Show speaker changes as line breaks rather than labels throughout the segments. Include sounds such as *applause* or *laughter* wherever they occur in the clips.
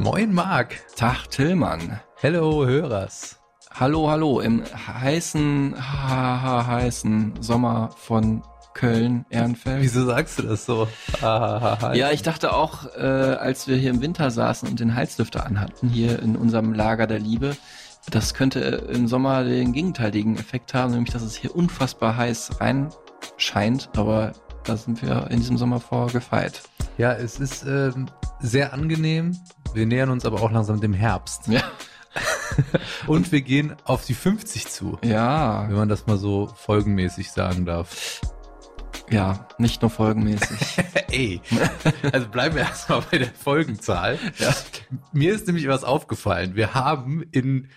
Moin Marc.
Tag Tillmann.
Hello Hörers.
Hallo, hallo, im heißen, ha, ha, heißen Sommer von Köln, Ehrenfeld.
Wieso sagst du das so? Ah,
Ja, ich dachte auch, äh, als wir hier im Winter saßen und den Heizlüfter anhatten, hier in unserem Lager der Liebe, das könnte im Sommer den gegenteiligen Effekt haben, nämlich dass es hier unfassbar heiß rein scheint, aber da sind wir in diesem Sommer vorgefeit.
ja, es ist ähm, sehr angenehm. Wir nähern uns aber auch langsam dem Herbst.
Ja. *laughs*
Und wir gehen auf die 50 zu,
Ja,
wenn man das mal so folgenmäßig sagen darf.
ja, nicht nur folgenmäßig. *laughs*
Ey, also bleiben wir erstmal bei der Folgenzahl.
Ja.
Mir ist nämlich was aufgefallen. Wir haben in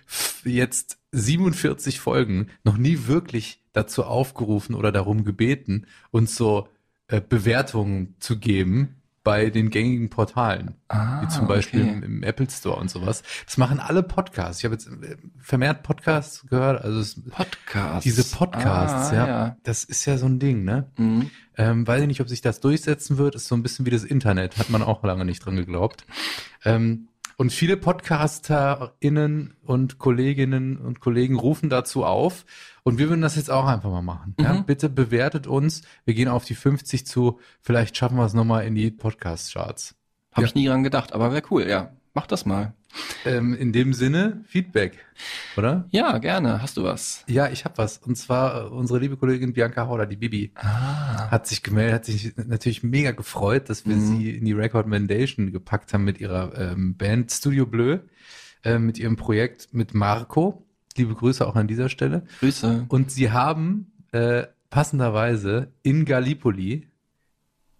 jetzt 47 Folgen noch nie wirklich dazu aufgerufen oder darum gebeten, uns so äh, Bewertungen zu geben bei den gängigen Portalen,
Ah,
wie zum Beispiel
okay.
im, im Apple Store und sowas. Das machen alle Podcasts. Ich habe jetzt äh, vermehrt Podcasts gehört, also es,
Podcasts.
diese Podcasts,
Ah,
ja,
ja.
das ist ja so ein Ding, ne?
Mhm.
Ähm, weiß ich nicht, ob sich das durchsetzen wird. Ist so ein bisschen wie das Internet. Hat man auch lange nicht dran geglaubt. Ähm, und viele PodcasterInnen und Kolleginnen und Kollegen rufen dazu auf. Und wir würden das jetzt auch einfach mal machen. Ja?
Mhm.
Bitte bewertet uns. Wir gehen auf die 50 zu. Vielleicht schaffen wir es nochmal in die Podcast-Charts.
Habe
Ja.
ich nie dran gedacht, aber wäre cool, ja. Mach das mal.
Ähm, in dem Sinne, Feedback, oder?
Ja, gerne. Hast du was?
Ja, ich habe was. Und zwar äh, unsere liebe Kollegin Bianca Hauder, die Bibi.
Ah.
hat sich gemeldet, hat sich natürlich mega gefreut, dass wir
Mhm.
sie in die Record Mandation gepackt haben mit ihrer ähm, Band Studio Bleu, äh, mit ihrem Projekt mit Marco. Liebe Grüße auch an dieser Stelle.
Grüße.
Und sie haben äh, passenderweise in Gallipoli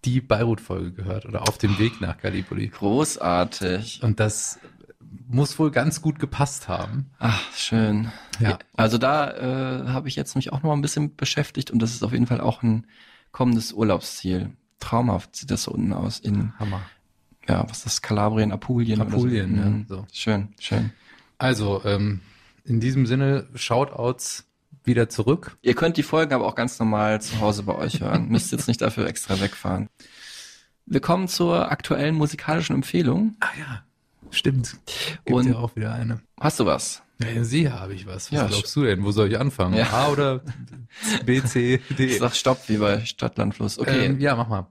die Beirut-Folge gehört oder auf dem Weg nach Gallipoli.
Großartig.
Und das muss wohl ganz gut gepasst haben.
Ach, schön.
Ja.
Also da äh, habe ich jetzt mich auch noch mal ein bisschen beschäftigt und das ist auf jeden Fall auch ein kommendes Urlaubsziel. Traumhaft sieht das so unten aus in,
Hammer.
ja, was ist das, Kalabrien, Apulien
Apulien,
so.
ja,
Mhm.
so.
Schön, schön.
Also, ähm, in diesem Sinne, Shoutouts wieder zurück.
Ihr könnt die Folgen aber auch ganz normal zu Hause bei euch hören. Müsst jetzt nicht dafür extra wegfahren. Wir kommen zur aktuellen musikalischen Empfehlung.
Ah ja, stimmt. Gibt
Und-
ja auch wieder eine.
Hast du was?
Ja, Sie habe ich was. Was
Ja,
glaubst du denn? Wo soll ich anfangen?
Ja.
A oder B, C, D?
Ich sag Stopp, wie bei Stadtlandfluss. Okay.
Ähm, ja, mach mal.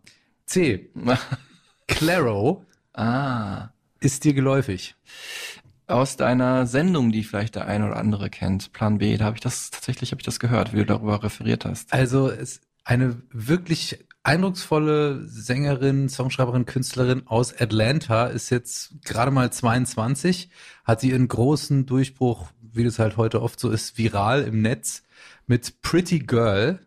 C. *laughs* Claro
ah.
ist dir geläufig.
Aus deiner Sendung, die vielleicht der eine oder andere kennt, Plan B, da habe ich das tatsächlich habe ich das gehört, wie du darüber referiert hast.
Also es eine wirklich eindrucksvolle Sängerin, Songschreiberin, Künstlerin aus Atlanta ist jetzt gerade mal 22, hat sie ihren großen Durchbruch, wie das halt heute oft so ist, viral im Netz mit Pretty Girl,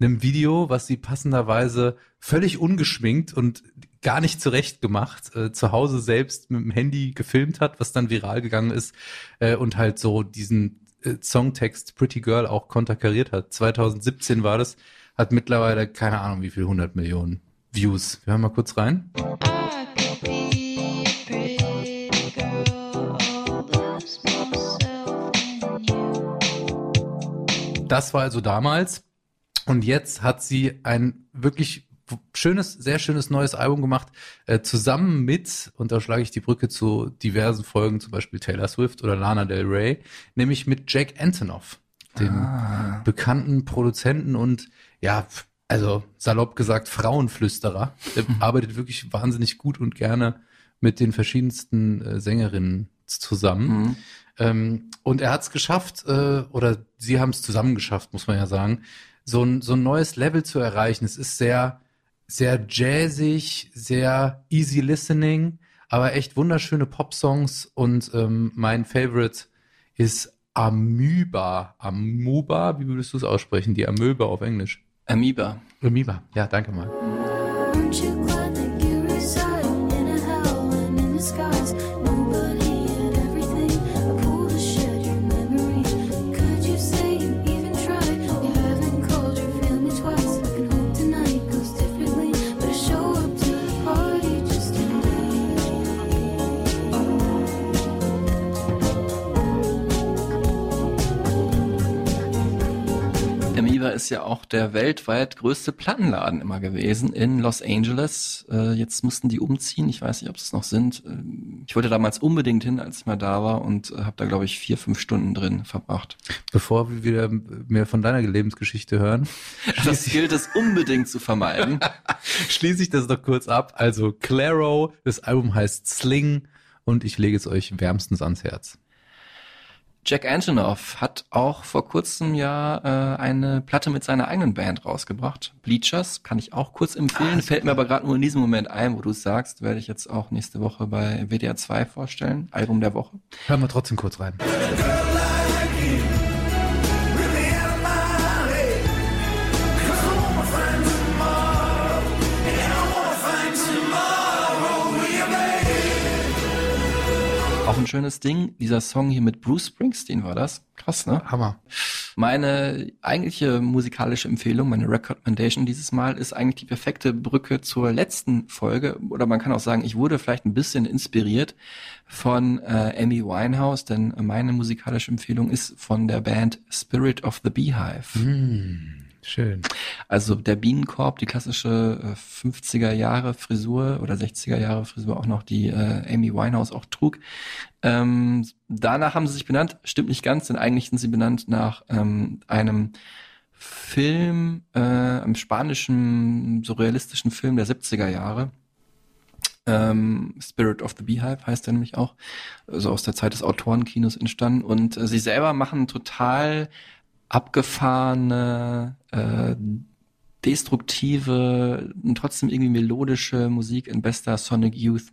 einem Video, was sie passenderweise völlig ungeschminkt und gar nicht zurecht gemacht, äh, zu Hause selbst mit dem Handy gefilmt hat, was dann viral gegangen ist äh, und halt so diesen äh, Songtext Pretty Girl auch konterkariert hat. 2017 war das, hat mittlerweile keine Ahnung wie viel 100 Millionen Views. Wir hören mal kurz rein. Das war also damals. Und jetzt hat sie ein wirklich schönes, sehr schönes neues Album gemacht, äh, zusammen mit, und da schlage ich die Brücke zu diversen Folgen, zum Beispiel Taylor Swift oder Lana Del Rey, nämlich mit Jack Antonoff, dem
Ah.
bekannten Produzenten und ja, also salopp gesagt Frauenflüsterer. Der arbeitet wirklich wahnsinnig gut und gerne mit den verschiedensten äh, Sängerinnen zusammen.
Mhm.
Ähm, und er hat es geschafft, äh, oder sie haben es zusammen geschafft, muss man ja sagen, so ein, so ein neues Level zu erreichen. Es ist sehr, sehr jazzig, sehr easy listening, aber echt wunderschöne Popsongs. Und ähm, mein Favorite ist Amüba. Amuba, wie würdest du es aussprechen? Die Amöbe auf Englisch.
Amoeba.
Amoeba, ja, danke mal.
Ist ja auch der weltweit größte Plattenladen immer gewesen in Los Angeles. Äh, jetzt mussten die umziehen. Ich weiß nicht, ob es noch sind. Ähm, ich wollte damals unbedingt hin, als ich mal da war und äh, habe da, glaube ich, vier, fünf Stunden drin verbracht.
Bevor wir wieder mehr von deiner Lebensgeschichte hören, *laughs*
Das gilt es unbedingt zu vermeiden. *laughs*
schließe ich das doch kurz ab. Also Claro, das Album heißt Sling und ich lege es euch wärmstens ans Herz.
Jack Antonoff hat auch vor kurzem ja äh, eine Platte mit seiner eigenen Band rausgebracht. Bleachers kann ich auch kurz empfehlen. Fällt mir aber gerade nur in diesem Moment ein, wo du es sagst, werde ich jetzt auch nächste Woche bei WDR 2 vorstellen. Album der Woche.
Hören wir trotzdem kurz rein.
Auch ein schönes Ding. Dieser Song hier mit Bruce Springsteen war das. Krass, ne?
Hammer.
Meine eigentliche musikalische Empfehlung, meine Recommendation dieses Mal, ist eigentlich die perfekte Brücke zur letzten Folge. Oder man kann auch sagen, ich wurde vielleicht ein bisschen inspiriert von äh, Amy Winehouse, denn meine musikalische Empfehlung ist von der Band Spirit of the Beehive.
Hm, schön.
Also der Bienenkorb, die klassische äh, 50er Jahre Frisur oder 60er Jahre Frisur auch noch, die äh, Amy Winehouse auch trug. Ähm, danach haben sie sich benannt, stimmt nicht ganz, denn eigentlich sind sie benannt nach ähm, einem Film, äh, einem spanischen surrealistischen Film der 70er Jahre. Ähm, Spirit of the Beehive heißt er nämlich auch, also aus der Zeit des Autorenkinos entstanden. Und äh, sie selber machen total abgefahrene, äh, destruktive und trotzdem irgendwie melodische Musik in bester Sonic Youth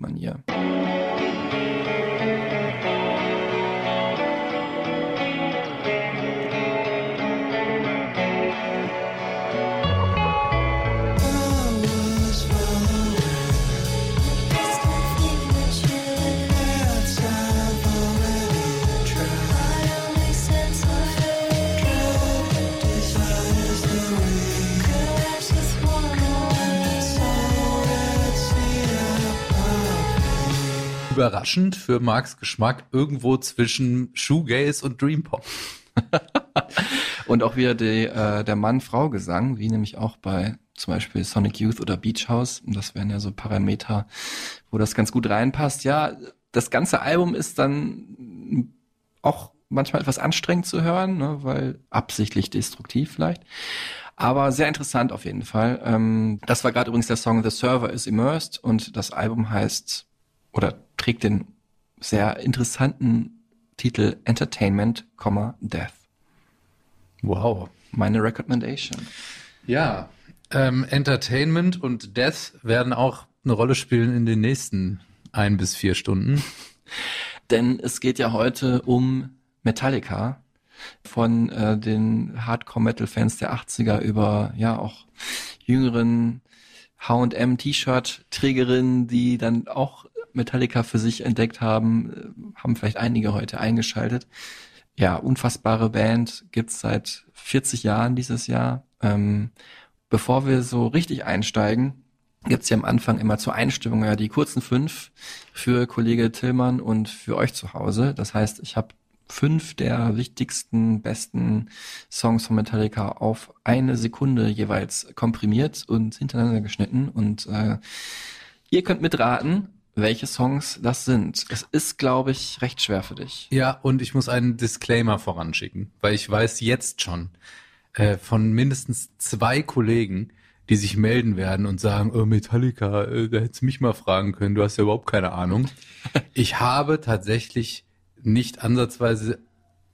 Überraschend für Marks Geschmack irgendwo zwischen Shoegaze und Dream Pop. *laughs*
Und auch wieder die, äh, der Mann-Frau-Gesang, wie nämlich auch bei zum Beispiel Sonic Youth oder Beach House. Das wären ja so Parameter, wo das ganz gut reinpasst. Ja, das ganze Album ist dann auch manchmal etwas anstrengend zu hören, ne, weil absichtlich destruktiv vielleicht. Aber sehr interessant auf jeden Fall. Ähm, das war gerade übrigens der Song The Server is Immersed und das Album heißt oder trägt den sehr interessanten Titel Entertainment, Death.
Wow.
Meine Recommendation.
Ja, ähm, Entertainment und Death werden auch eine Rolle spielen in den nächsten ein bis vier Stunden. *laughs*
Denn es geht ja heute um Metallica von äh, den Hardcore-Metal-Fans der 80er über ja auch jüngeren H&M T-Shirt-Trägerinnen, die dann auch Metallica für sich entdeckt haben, äh, haben vielleicht einige heute eingeschaltet. Ja, unfassbare Band, gibt's seit 40 Jahren dieses Jahr. Ähm, bevor wir so richtig einsteigen, gibt's ja am Anfang immer zur Einstimmung ja die kurzen fünf für Kollege Tillmann und für euch zu Hause. Das heißt, ich habe fünf der wichtigsten, besten Songs von Metallica auf eine Sekunde jeweils komprimiert und hintereinander geschnitten. Und äh, ihr könnt mitraten, welche Songs das sind. Es ist, glaube ich, recht schwer für dich.
Ja, und ich muss einen Disclaimer voranschicken, weil ich weiß jetzt schon äh, von mindestens zwei Kollegen, die sich melden werden und sagen, oh, Metallica, äh, da hättest du mich mal fragen können, du hast ja überhaupt keine Ahnung. *laughs* Ich habe tatsächlich nicht ansatzweise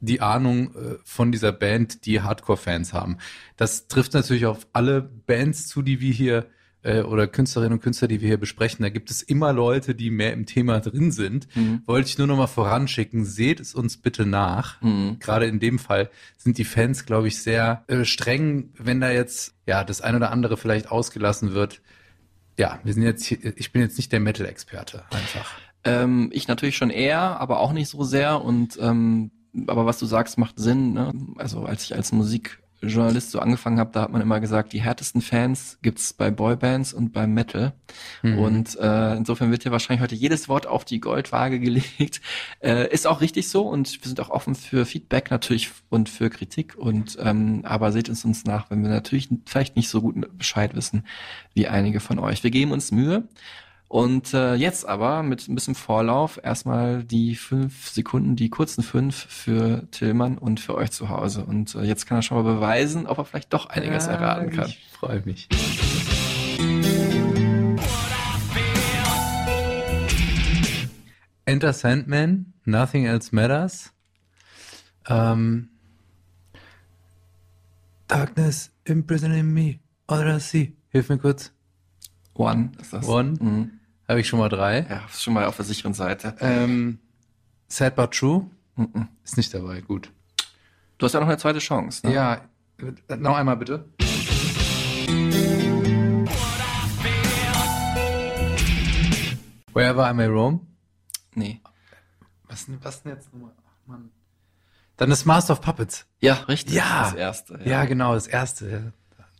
die Ahnung äh, von dieser Band, die Hardcore-Fans haben. Das trifft natürlich auf alle Bands zu, die wir hier äh, oder Künstlerinnen und Künstler, die wir hier besprechen. Da gibt es immer Leute, die mehr im Thema drin sind.
Mhm.
Wollte ich nur noch mal voranschicken, seht es uns bitte nach.
Mhm.
Gerade in dem Fall sind die Fans, glaube ich, sehr äh, streng, wenn da jetzt ja das ein oder andere vielleicht ausgelassen wird. Ja, wir sind jetzt, hier, ich bin jetzt nicht der Metal-Experte, einfach.
Ähm, ich natürlich schon eher, aber auch nicht so sehr. Und ähm, aber was du sagst, macht Sinn. Ne? Also als ich als Musik Journalist so angefangen habe, da hat man immer gesagt, die härtesten Fans gibt's bei Boybands und beim Metal.
Mhm.
Und äh, insofern wird hier wahrscheinlich heute jedes Wort auf die Goldwaage *laughs* gelegt. Äh, ist auch richtig so und wir sind auch offen für Feedback natürlich und für Kritik. Und ähm, aber seht uns uns nach, wenn wir natürlich vielleicht nicht so gut Bescheid wissen wie einige von euch. Wir geben uns Mühe. Und äh, jetzt aber mit ein bisschen Vorlauf erstmal die fünf Sekunden, die kurzen fünf für Tillmann und für euch zu Hause. Und äh, jetzt kann er schon mal beweisen, ob er vielleicht doch einiges
Ja,
erraten kann.
Ich freue mich. Enter Sandman, Nothing Else Matters. Ähm, Darkness imprisoning me, all I see. Hilf mir kurz.
One ist das.
One.
Mhm.
Habe ich schon mal drei.
Ja, schon mal auf der sicheren Seite.
Ähm, Sad but True
Mhm.
ist nicht dabei. Gut.
Du hast ja noch eine zweite Chance. Ne?
Ja, noch einmal bitte. Wherever I May Roam.
Nee.
Was, denn- was denn jetzt nochmal? Ach, Mann. Dann ist Master of Puppets.
Ja, richtig.
Ja.
Das erste.
Ja, genau, das erste.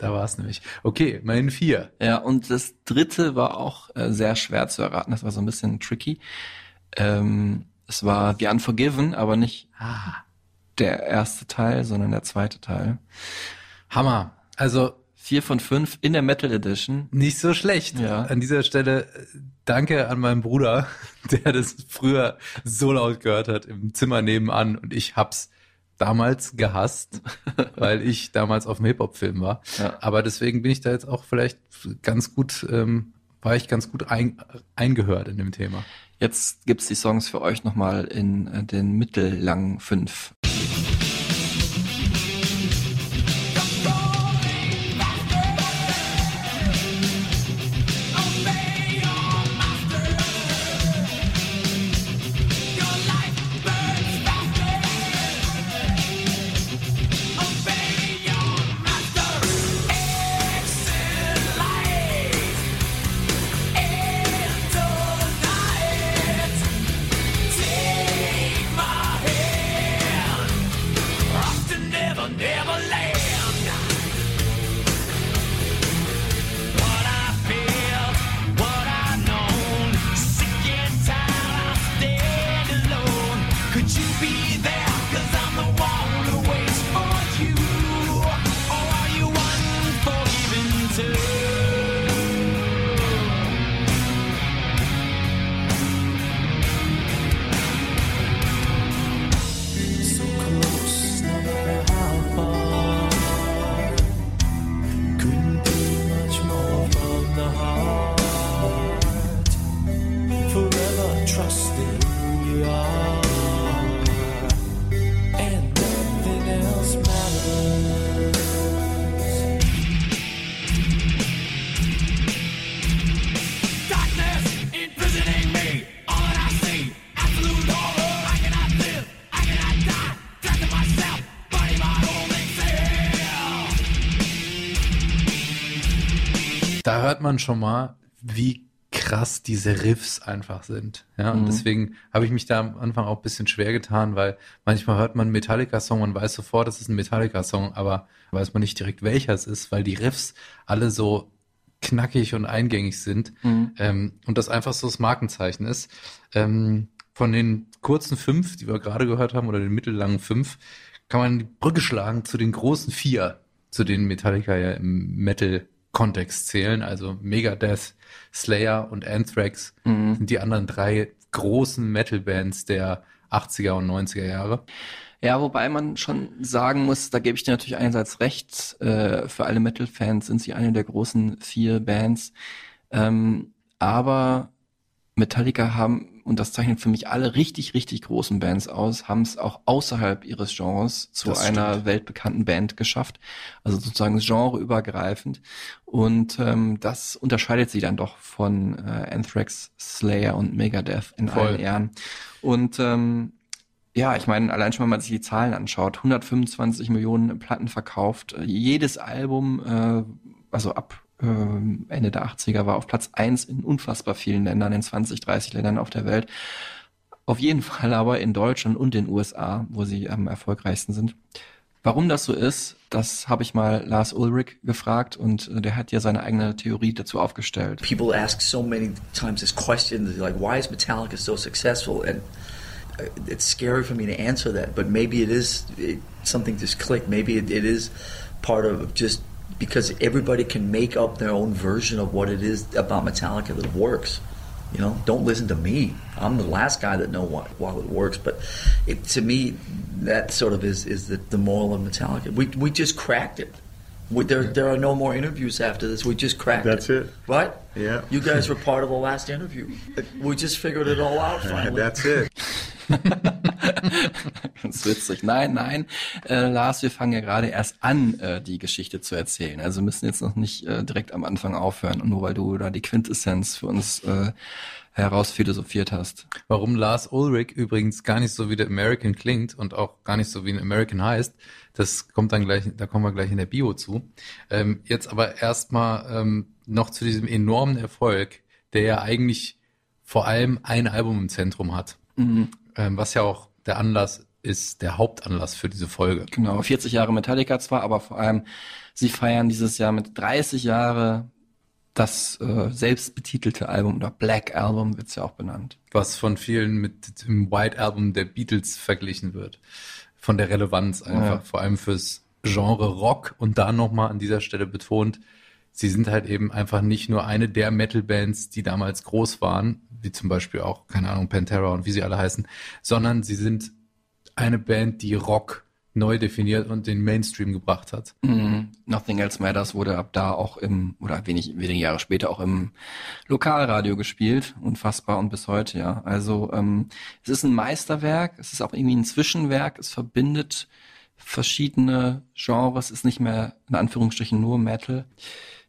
Da war es nämlich. Okay, immerhin vier.
Ja, und das dritte war auch äh, sehr schwer zu erraten. Das war so ein bisschen tricky. Ähm, es war The Unforgiven, aber nicht
Ah.
der erste Teil, sondern der zweite Teil.
Hammer. Also
Vier von fünf in der Metal Edition.
nicht so schlecht.
Ja.
An dieser Stelle äh, danke an meinen Bruder, *laughs* der das früher so laut gehört hat im Zimmer nebenan und ich hab's damals gehasst, *laughs* weil ich damals auf dem Hip-Hop-Film war.
Ja.
Aber deswegen bin ich da jetzt auch vielleicht ganz gut, ähm, war ich ganz gut ein, eingehört in dem Thema.
Jetzt gibt's die Songs für euch nochmal in äh, den mittellangen fünf.
Schon mal, wie krass diese Riffs einfach sind. Ja, und
Mhm.
deswegen habe ich mich da am Anfang auch ein bisschen schwer getan, weil manchmal hört man einen Metallica-Song, man weiß sofort, es ist ein Metallica-Song, aber weiß man nicht direkt, welcher es ist, weil die Riffs alle so knackig und eingängig sind
Mhm.
ähm, und das einfach so das Markenzeichen ist. Ähm, von den kurzen fünf, die wir gerade gehört haben, oder den mittellangen fünf, kann man die Brücke schlagen zu den großen vier, zu denen Metallica ja im Metal-Kontext zählen, also Megadeth, Slayer und Anthrax
Mhm.
sind die anderen drei großen Metal-Bands der 80er und 90er Jahre.
Ja, wobei man schon sagen muss, da gebe ich dir natürlich einerseits recht, äh, für alle Metal-Fans sind sie eine der großen vier Bands. Ähm, aber Metallica haben, und das zeichnet für mich alle richtig, richtig großen Bands aus, haben es auch außerhalb ihres Genres zu
Das
einer
stimmt.
weltbekannten Band geschafft. Also sozusagen genreübergreifend. Und ähm, das unterscheidet sie dann doch von äh, Anthrax, Slayer und Megadeth in
Voll.
allen Ehren. Und ähm, ja, ich meine, allein schon, wenn man sich die Zahlen anschaut, 125 Millionen Platten verkauft. Äh, Jedes Album, äh, also ab äh, Ende der 80er, war auf Platz eins in unfassbar vielen Ländern, in 20, 30 Ländern auf der Welt. Auf jeden Fall aber in Deutschland und den USA, wo sie am erfolgreichsten sind. Warum das so ist, das habe ich mal Lars Ulrich gefragt und äh, der hat ja seine eigene Theorie dazu aufgestellt.
People ask so many times this question, like, why is Metallica so successful? And uh, it's scary for me to answer that, but maybe it is it, something just clicked. Maybe it, it is part of just because everybody can make up their own version of what it is about Metallica that works. You know, don't listen to me. I'm the last guy that know what while it works. But it, to me, that sort of is is the, the moral of Metallica. We we just cracked it. We, there there are no more interviews after this. We just cracked
That's it.
What?
Yeah.
You guys were part of the last interview. We just figured it all out *laughs* finally.
That's it. *laughs*
Ganz witzig. Nein, nein, äh, Lars, wir fangen ja gerade erst an, äh, die Geschichte zu erzählen. Also müssen jetzt noch nicht äh, direkt am Anfang aufhören. Und nur weil du da die Quintessenz für uns äh, herausphilosophiert hast.
Warum Lars Ulrich übrigens gar nicht so wie der American klingt und auch gar nicht so wie ein American heißt, das kommt dann gleich, da kommen wir gleich in der Bio zu. Ähm, jetzt aber erstmal ähm, noch zu diesem enormen Erfolg, der ja eigentlich vor allem ein Album im Zentrum hat.
Mhm.
Ähm, was ja auch der Anlass ist, der Hauptanlass für diese Folge.
Genau, 40 Jahre Metallica zwar, aber vor allem, sie feiern dieses Jahr mit 30 Jahre das äh, selbstbetitelte Album oder Black Album wird's ja auch benannt.
Was von vielen mit dem White Album der Beatles verglichen wird. Von der Relevanz einfach,
Ja.
vor allem fürs Genre Rock und da nochmal an dieser Stelle betont, sie sind halt eben einfach nicht nur eine der Metal-Bands, die damals groß waren, wie zum Beispiel auch, keine Ahnung, Pantera und wie sie alle heißen, sondern sie sind eine Band, die Rock neu definiert und den Mainstream gebracht hat.
Mhm. Nothing Else Matters wurde ab da auch im, oder wenig, wenige Jahre später auch im Lokalradio gespielt. Unfassbar und bis heute, ja. Also ähm, es ist ein Meisterwerk, es ist auch irgendwie ein Zwischenwerk, es verbindet verschiedene Genres, ist nicht mehr in Anführungsstrichen nur Metal.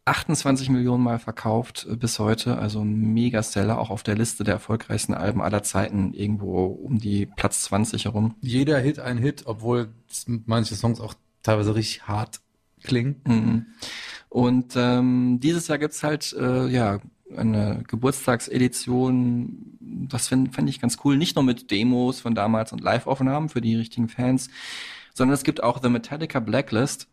28 Millionen Mal verkauft äh, bis heute, also ein Megaseller, auch auf der Liste der erfolgreichsten Alben aller Zeiten, irgendwo um die Platz 20 herum.
Jeder Hit ein Hit, obwohl manche Songs auch teilweise richtig hart klingen.
Mhm. Und ähm, dieses Jahr gibt's halt äh, ja eine Geburtstagsedition. Das fände fänd ich ganz cool. Nicht nur mit Demos von damals und Live-Aufnahmen für die richtigen Fans, sondern es gibt auch The Metallica Blacklist.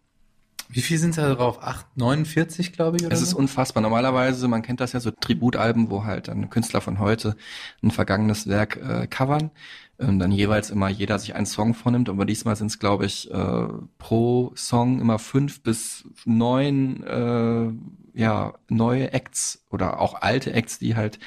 Wie viel sind da drauf? 8, 49, glaube ich, oder
Es ist
so?
unfassbar. Normalerweise, man kennt das ja so Tributalben, wo halt dann Künstler von heute ein vergangenes Werk äh, covern. Ähm, dann jeweils immer jeder sich einen Song vornimmt, aber diesmal sind es, glaube ich, äh, pro Song immer fünf bis neun äh, ja, neue Acts oder auch alte Acts, die halt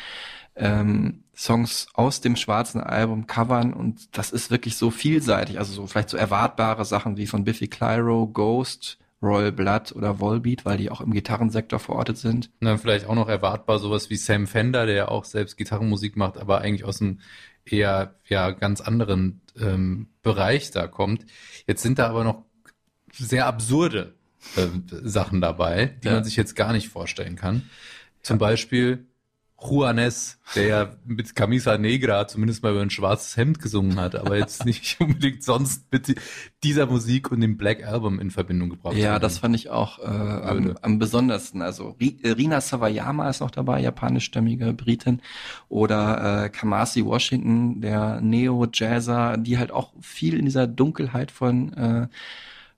ähm, Songs aus dem schwarzen Album covern und das ist wirklich so vielseitig, also so vielleicht so erwartbare Sachen wie von Biffy Clyro, Ghost, Royal Blood oder Volbeat, weil die auch im Gitarrensektor verortet sind.
Und dann vielleicht auch noch erwartbar sowas wie Sam Fender, der ja auch selbst Gitarrenmusik macht, aber eigentlich aus einem eher ja ganz anderen ähm, Bereich da kommt. Jetzt sind da aber noch sehr absurde äh, Sachen dabei, die
Ja.
man sich jetzt gar nicht vorstellen kann. Zum Beispiel Juanes, der ja mit Camisa Negra zumindest mal über ein schwarzes Hemd gesungen hat, aber jetzt *laughs* nicht unbedingt sonst mit dieser Musik und dem Black Album in Verbindung gebracht
Ja, das fand ich auch äh, am, am besondersten. Also äh, Rina Sawayama ist noch dabei, japanischstämmige Britin. Oder äh, Kamasi Washington, der Neo-Jazzer, die halt auch viel in dieser Dunkelheit von äh,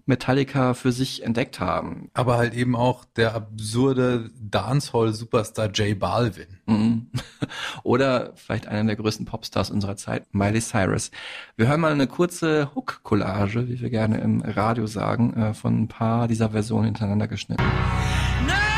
Metallica für sich entdeckt haben.
Aber halt eben auch der absurde Dancehall-Superstar J Balvin.
Mhm. *laughs* Oder vielleicht einer der größten Popstars unserer Zeit, Miley Cyrus. Wir hören mal eine kurze Hook-Collage, wie wir gerne im Radio sagen, äh, von ein paar dieser Versionen hintereinander geschnitten.
Es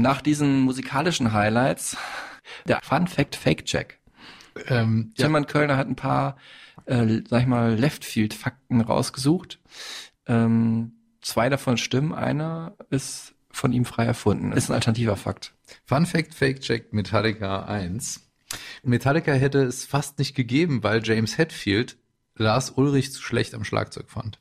Nach diesen musikalischen Highlights Der Fun Fact Fake Check.
Ähm, ja,
Kölner hat ein paar, äh, sag ich mal, Leftfield-Fakten rausgesucht. Ähm, zwei davon stimmen, einer ist von ihm frei erfunden. Ist ein alternativer Fakt.
Fun Fact Fake Check Metallica 1. Metallica hätte es fast nicht gegeben, weil James Hetfield Lars Ulrich zu schlecht am Schlagzeug fand.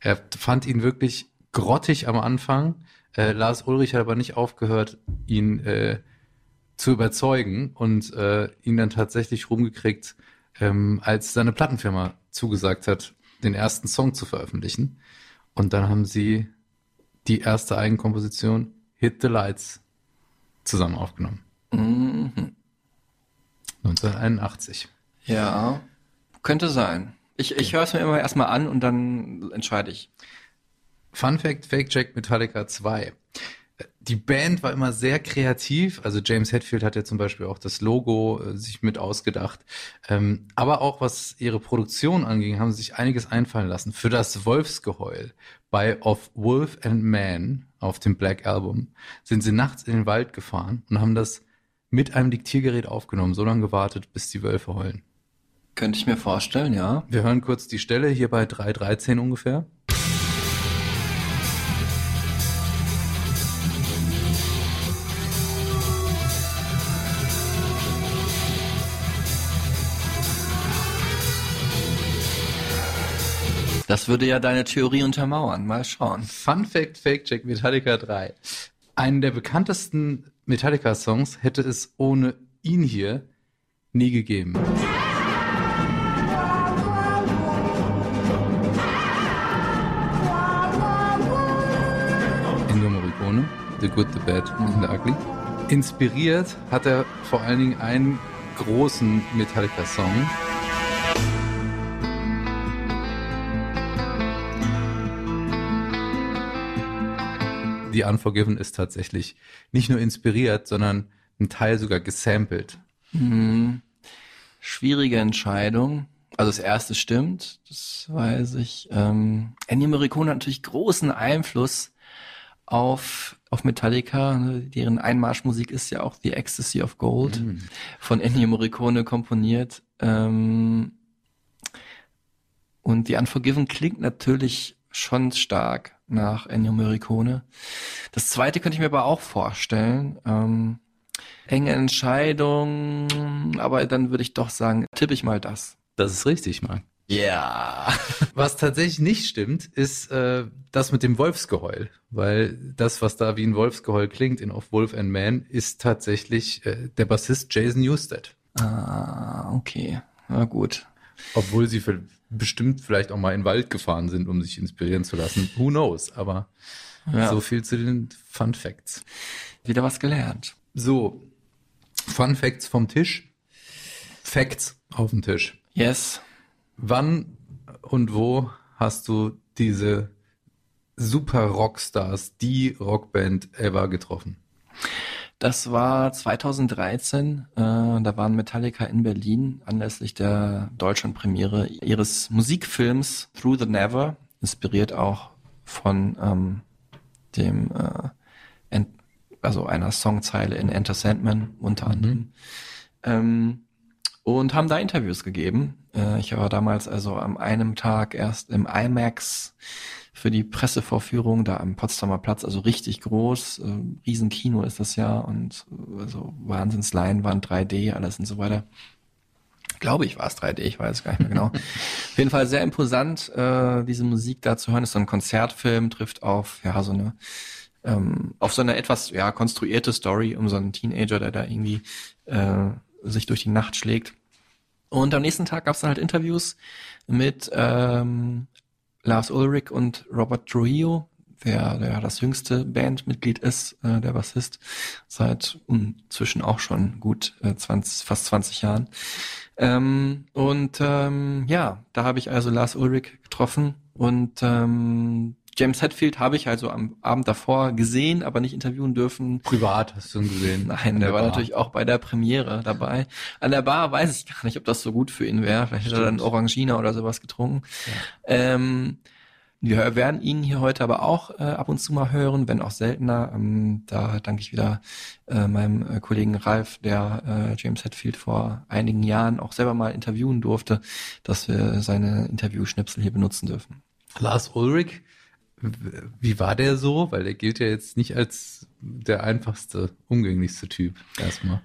Er fand ihn wirklich grottig am Anfang. Äh, Lars Ulrich hat aber nicht aufgehört, ihn äh, zu überzeugen und äh, ihn dann tatsächlich rumgekriegt, ähm, als seine Plattenfirma zugesagt hat, den ersten Song zu veröffentlichen. Und dann haben sie die erste Eigenkomposition Hit the Lights zusammen aufgenommen.
Mhm.
1981.
Ja, könnte sein. Ich, ich höre es mir immer erstmal an und dann entscheide ich.
Fun Fact, Fake Check Metallica 2. Die Band war immer sehr kreativ. Also James Hetfield hat ja zum Beispiel auch das Logo äh, sich mit ausgedacht. Ähm, aber auch was ihre Produktion anging, haben sie sich einiges einfallen lassen. Für das Wolfsgeheul bei Of Wolf and Man auf dem Black Album sind sie nachts in den Wald gefahren und haben das mit einem Diktiergerät aufgenommen, so lange gewartet, bis die Wölfe heulen.
Könnte ich mir vorstellen, ja.
Wir hören kurz die Stelle hier bei 3.13 ungefähr.
Das würde ja deine Theorie untermauern. Mal schauen.
Fun Fact, Fake Check, Metallica 3. Einen der bekanntesten Metallica-Songs hätte es ohne ihn hier nie gegeben. Ennio Morricone, The Good, The Bad and The Ugly. Inspiriert hat er vor allen Dingen einen großen Metallica-Song. The Unforgiven ist tatsächlich nicht nur inspiriert, sondern ein Teil sogar gesampelt.
Hm. Schwierige Entscheidung. Also das erste stimmt, das weiß ich. Ähm, Ennio Morricone hat natürlich großen Einfluss auf, auf Metallica. ne? Deren Einmarschmusik ist ja auch The Ecstasy of Gold
Mhm.
von Ennio Morricone komponiert. Ähm, und The Unforgiven klingt natürlich schon stark nach Ennio Morricone. Das zweite könnte ich mir aber auch vorstellen. Ähm, enge Entscheidung, aber dann würde ich doch sagen, tippe ich mal das.
Das ist richtig, Marc.
Ja. *laughs*
Was tatsächlich nicht stimmt, ist äh, das mit dem Wolfsgeheul, weil das, was da wie ein Wolfsgeheul klingt in Of Wolf and Man, ist tatsächlich äh, der Bassist Jason Newsted.
Ah, okay. Na gut.
Obwohl sie für, bestimmt vielleicht auch mal in den Wald gefahren sind, um sich inspirieren zu lassen. Who knows? Aber
Ja.
so viel zu den Fun Facts.
Wieder was gelernt.
So, Fun Facts vom Tisch. Facts auf dem Tisch.
Yes.
Wann und wo hast du diese super Rockstars, die Rockband ever getroffen?
Das war 2013. Äh, da waren Metallica in Berlin anlässlich der Deutschlandpremiere ihres Musikfilms Through the Never, inspiriert auch von ähm, dem, äh, Ent also einer Songzeile in Enter Sandman unter anderem. Ähm, und haben da Interviews gegeben. Äh, ich war damals also am einem Tag erst im IMAX für die Pressevorführung da am Potsdamer Platz, also richtig groß, äh, Riesenkino ist das ja und äh, also Wahnsinnsleinwand, 3D, alles und so weiter. Glaube ich war es 3D, ich weiß gar nicht mehr genau. *laughs* Auf jeden Fall sehr imposant, äh, diese Musik da zu hören. Ist so ein Konzertfilm, trifft auf, ja, so eine, ähm, auf so eine etwas, ja, konstruierte Story um so einen Teenager, der da irgendwie äh, sich durch die Nacht schlägt. Und am nächsten Tag gab es dann halt Interviews mit ähm, Lars Ulrich und Robert Trujillo, der, der das jüngste Bandmitglied ist, äh, der Bassist, seit inzwischen auch schon gut äh, 20, fast 20 Jahren. Ähm, und ähm, ja, da habe ich also Lars Ulrich getroffen und ähm, James Hetfield habe ich also am Abend davor gesehen, aber nicht interviewen dürfen.
Privat hast du ihn gesehen?
Nein, der,
der
war
Bar.
natürlich auch bei der Premiere dabei. An der Bar weiß ich gar nicht, ob das so gut für ihn wäre. Vielleicht hätte er dann
Stimmt.
Orangina oder sowas getrunken. Ähm, wir werden ihn hier heute aber auch äh, ab und zu mal hören, wenn auch seltener. Ähm, da danke ich wieder äh, meinem äh, Kollegen Ralf, der äh, James Hetfield vor einigen Jahren auch selber mal interviewen durfte, dass wir seine Interviewschnipsel hier benutzen dürfen.
Lars Ulrich, wie war der so? Weil der gilt ja jetzt nicht als der einfachste, umgänglichste Typ erstmal.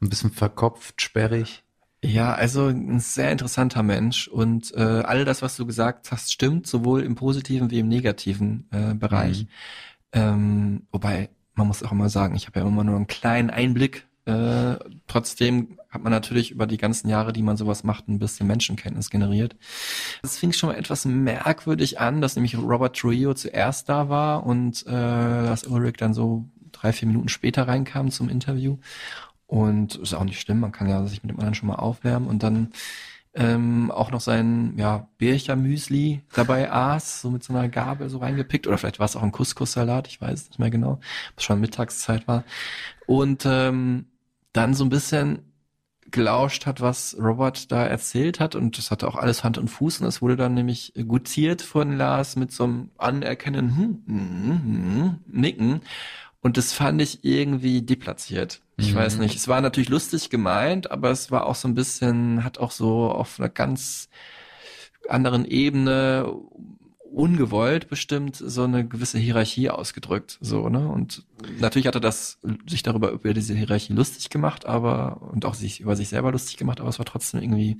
Ein bisschen verkopft, sperrig.
Ja, also ein sehr interessanter Mensch und äh, all das, was du gesagt hast, stimmt, sowohl im positiven wie im negativen äh, Bereich.
Mhm.
Ähm, wobei, man muss auch immer sagen, ich habe ja immer nur einen kleinen Einblick. Äh, trotzdem hat man natürlich über die ganzen Jahre, die man sowas macht, ein bisschen Menschenkenntnis generiert. Es fing schon mal etwas merkwürdig an, dass nämlich Robert Trujillo zuerst da war und äh, Lars Ulrich dann so drei, vier Minuten später reinkam zum Interview. Und ist auch nicht schlimm, man kann ja sich mit dem anderen schon mal aufwärmen und dann ähm, auch noch sein ja, Bircher-Müsli dabei *laughs* aß, so mit so einer Gabel so reingepickt. Oder vielleicht war es auch ein Couscous-Salat, ich weiß nicht mehr genau, es schon Mittagszeit war. Und ähm, dann so ein bisschen gelauscht hat, was Robert da erzählt hat und das hatte auch alles Hand und Fuß und es wurde dann nämlich gutiert von Lars mit so einem anerkennenden hm, hm, hm, Nicken und das fand ich irgendwie deplatziert. Ich
Mhm.
weiß nicht, es war natürlich lustig gemeint, aber es war auch so ein bisschen, hat auch so auf einer ganz anderen Ebene ungewollt bestimmt so eine gewisse Hierarchie ausgedrückt, so, ne? Und natürlich hat er das sich darüber über diese Hierarchie lustig gemacht, aber und auch sich über sich selber lustig gemacht, aber es war trotzdem irgendwie,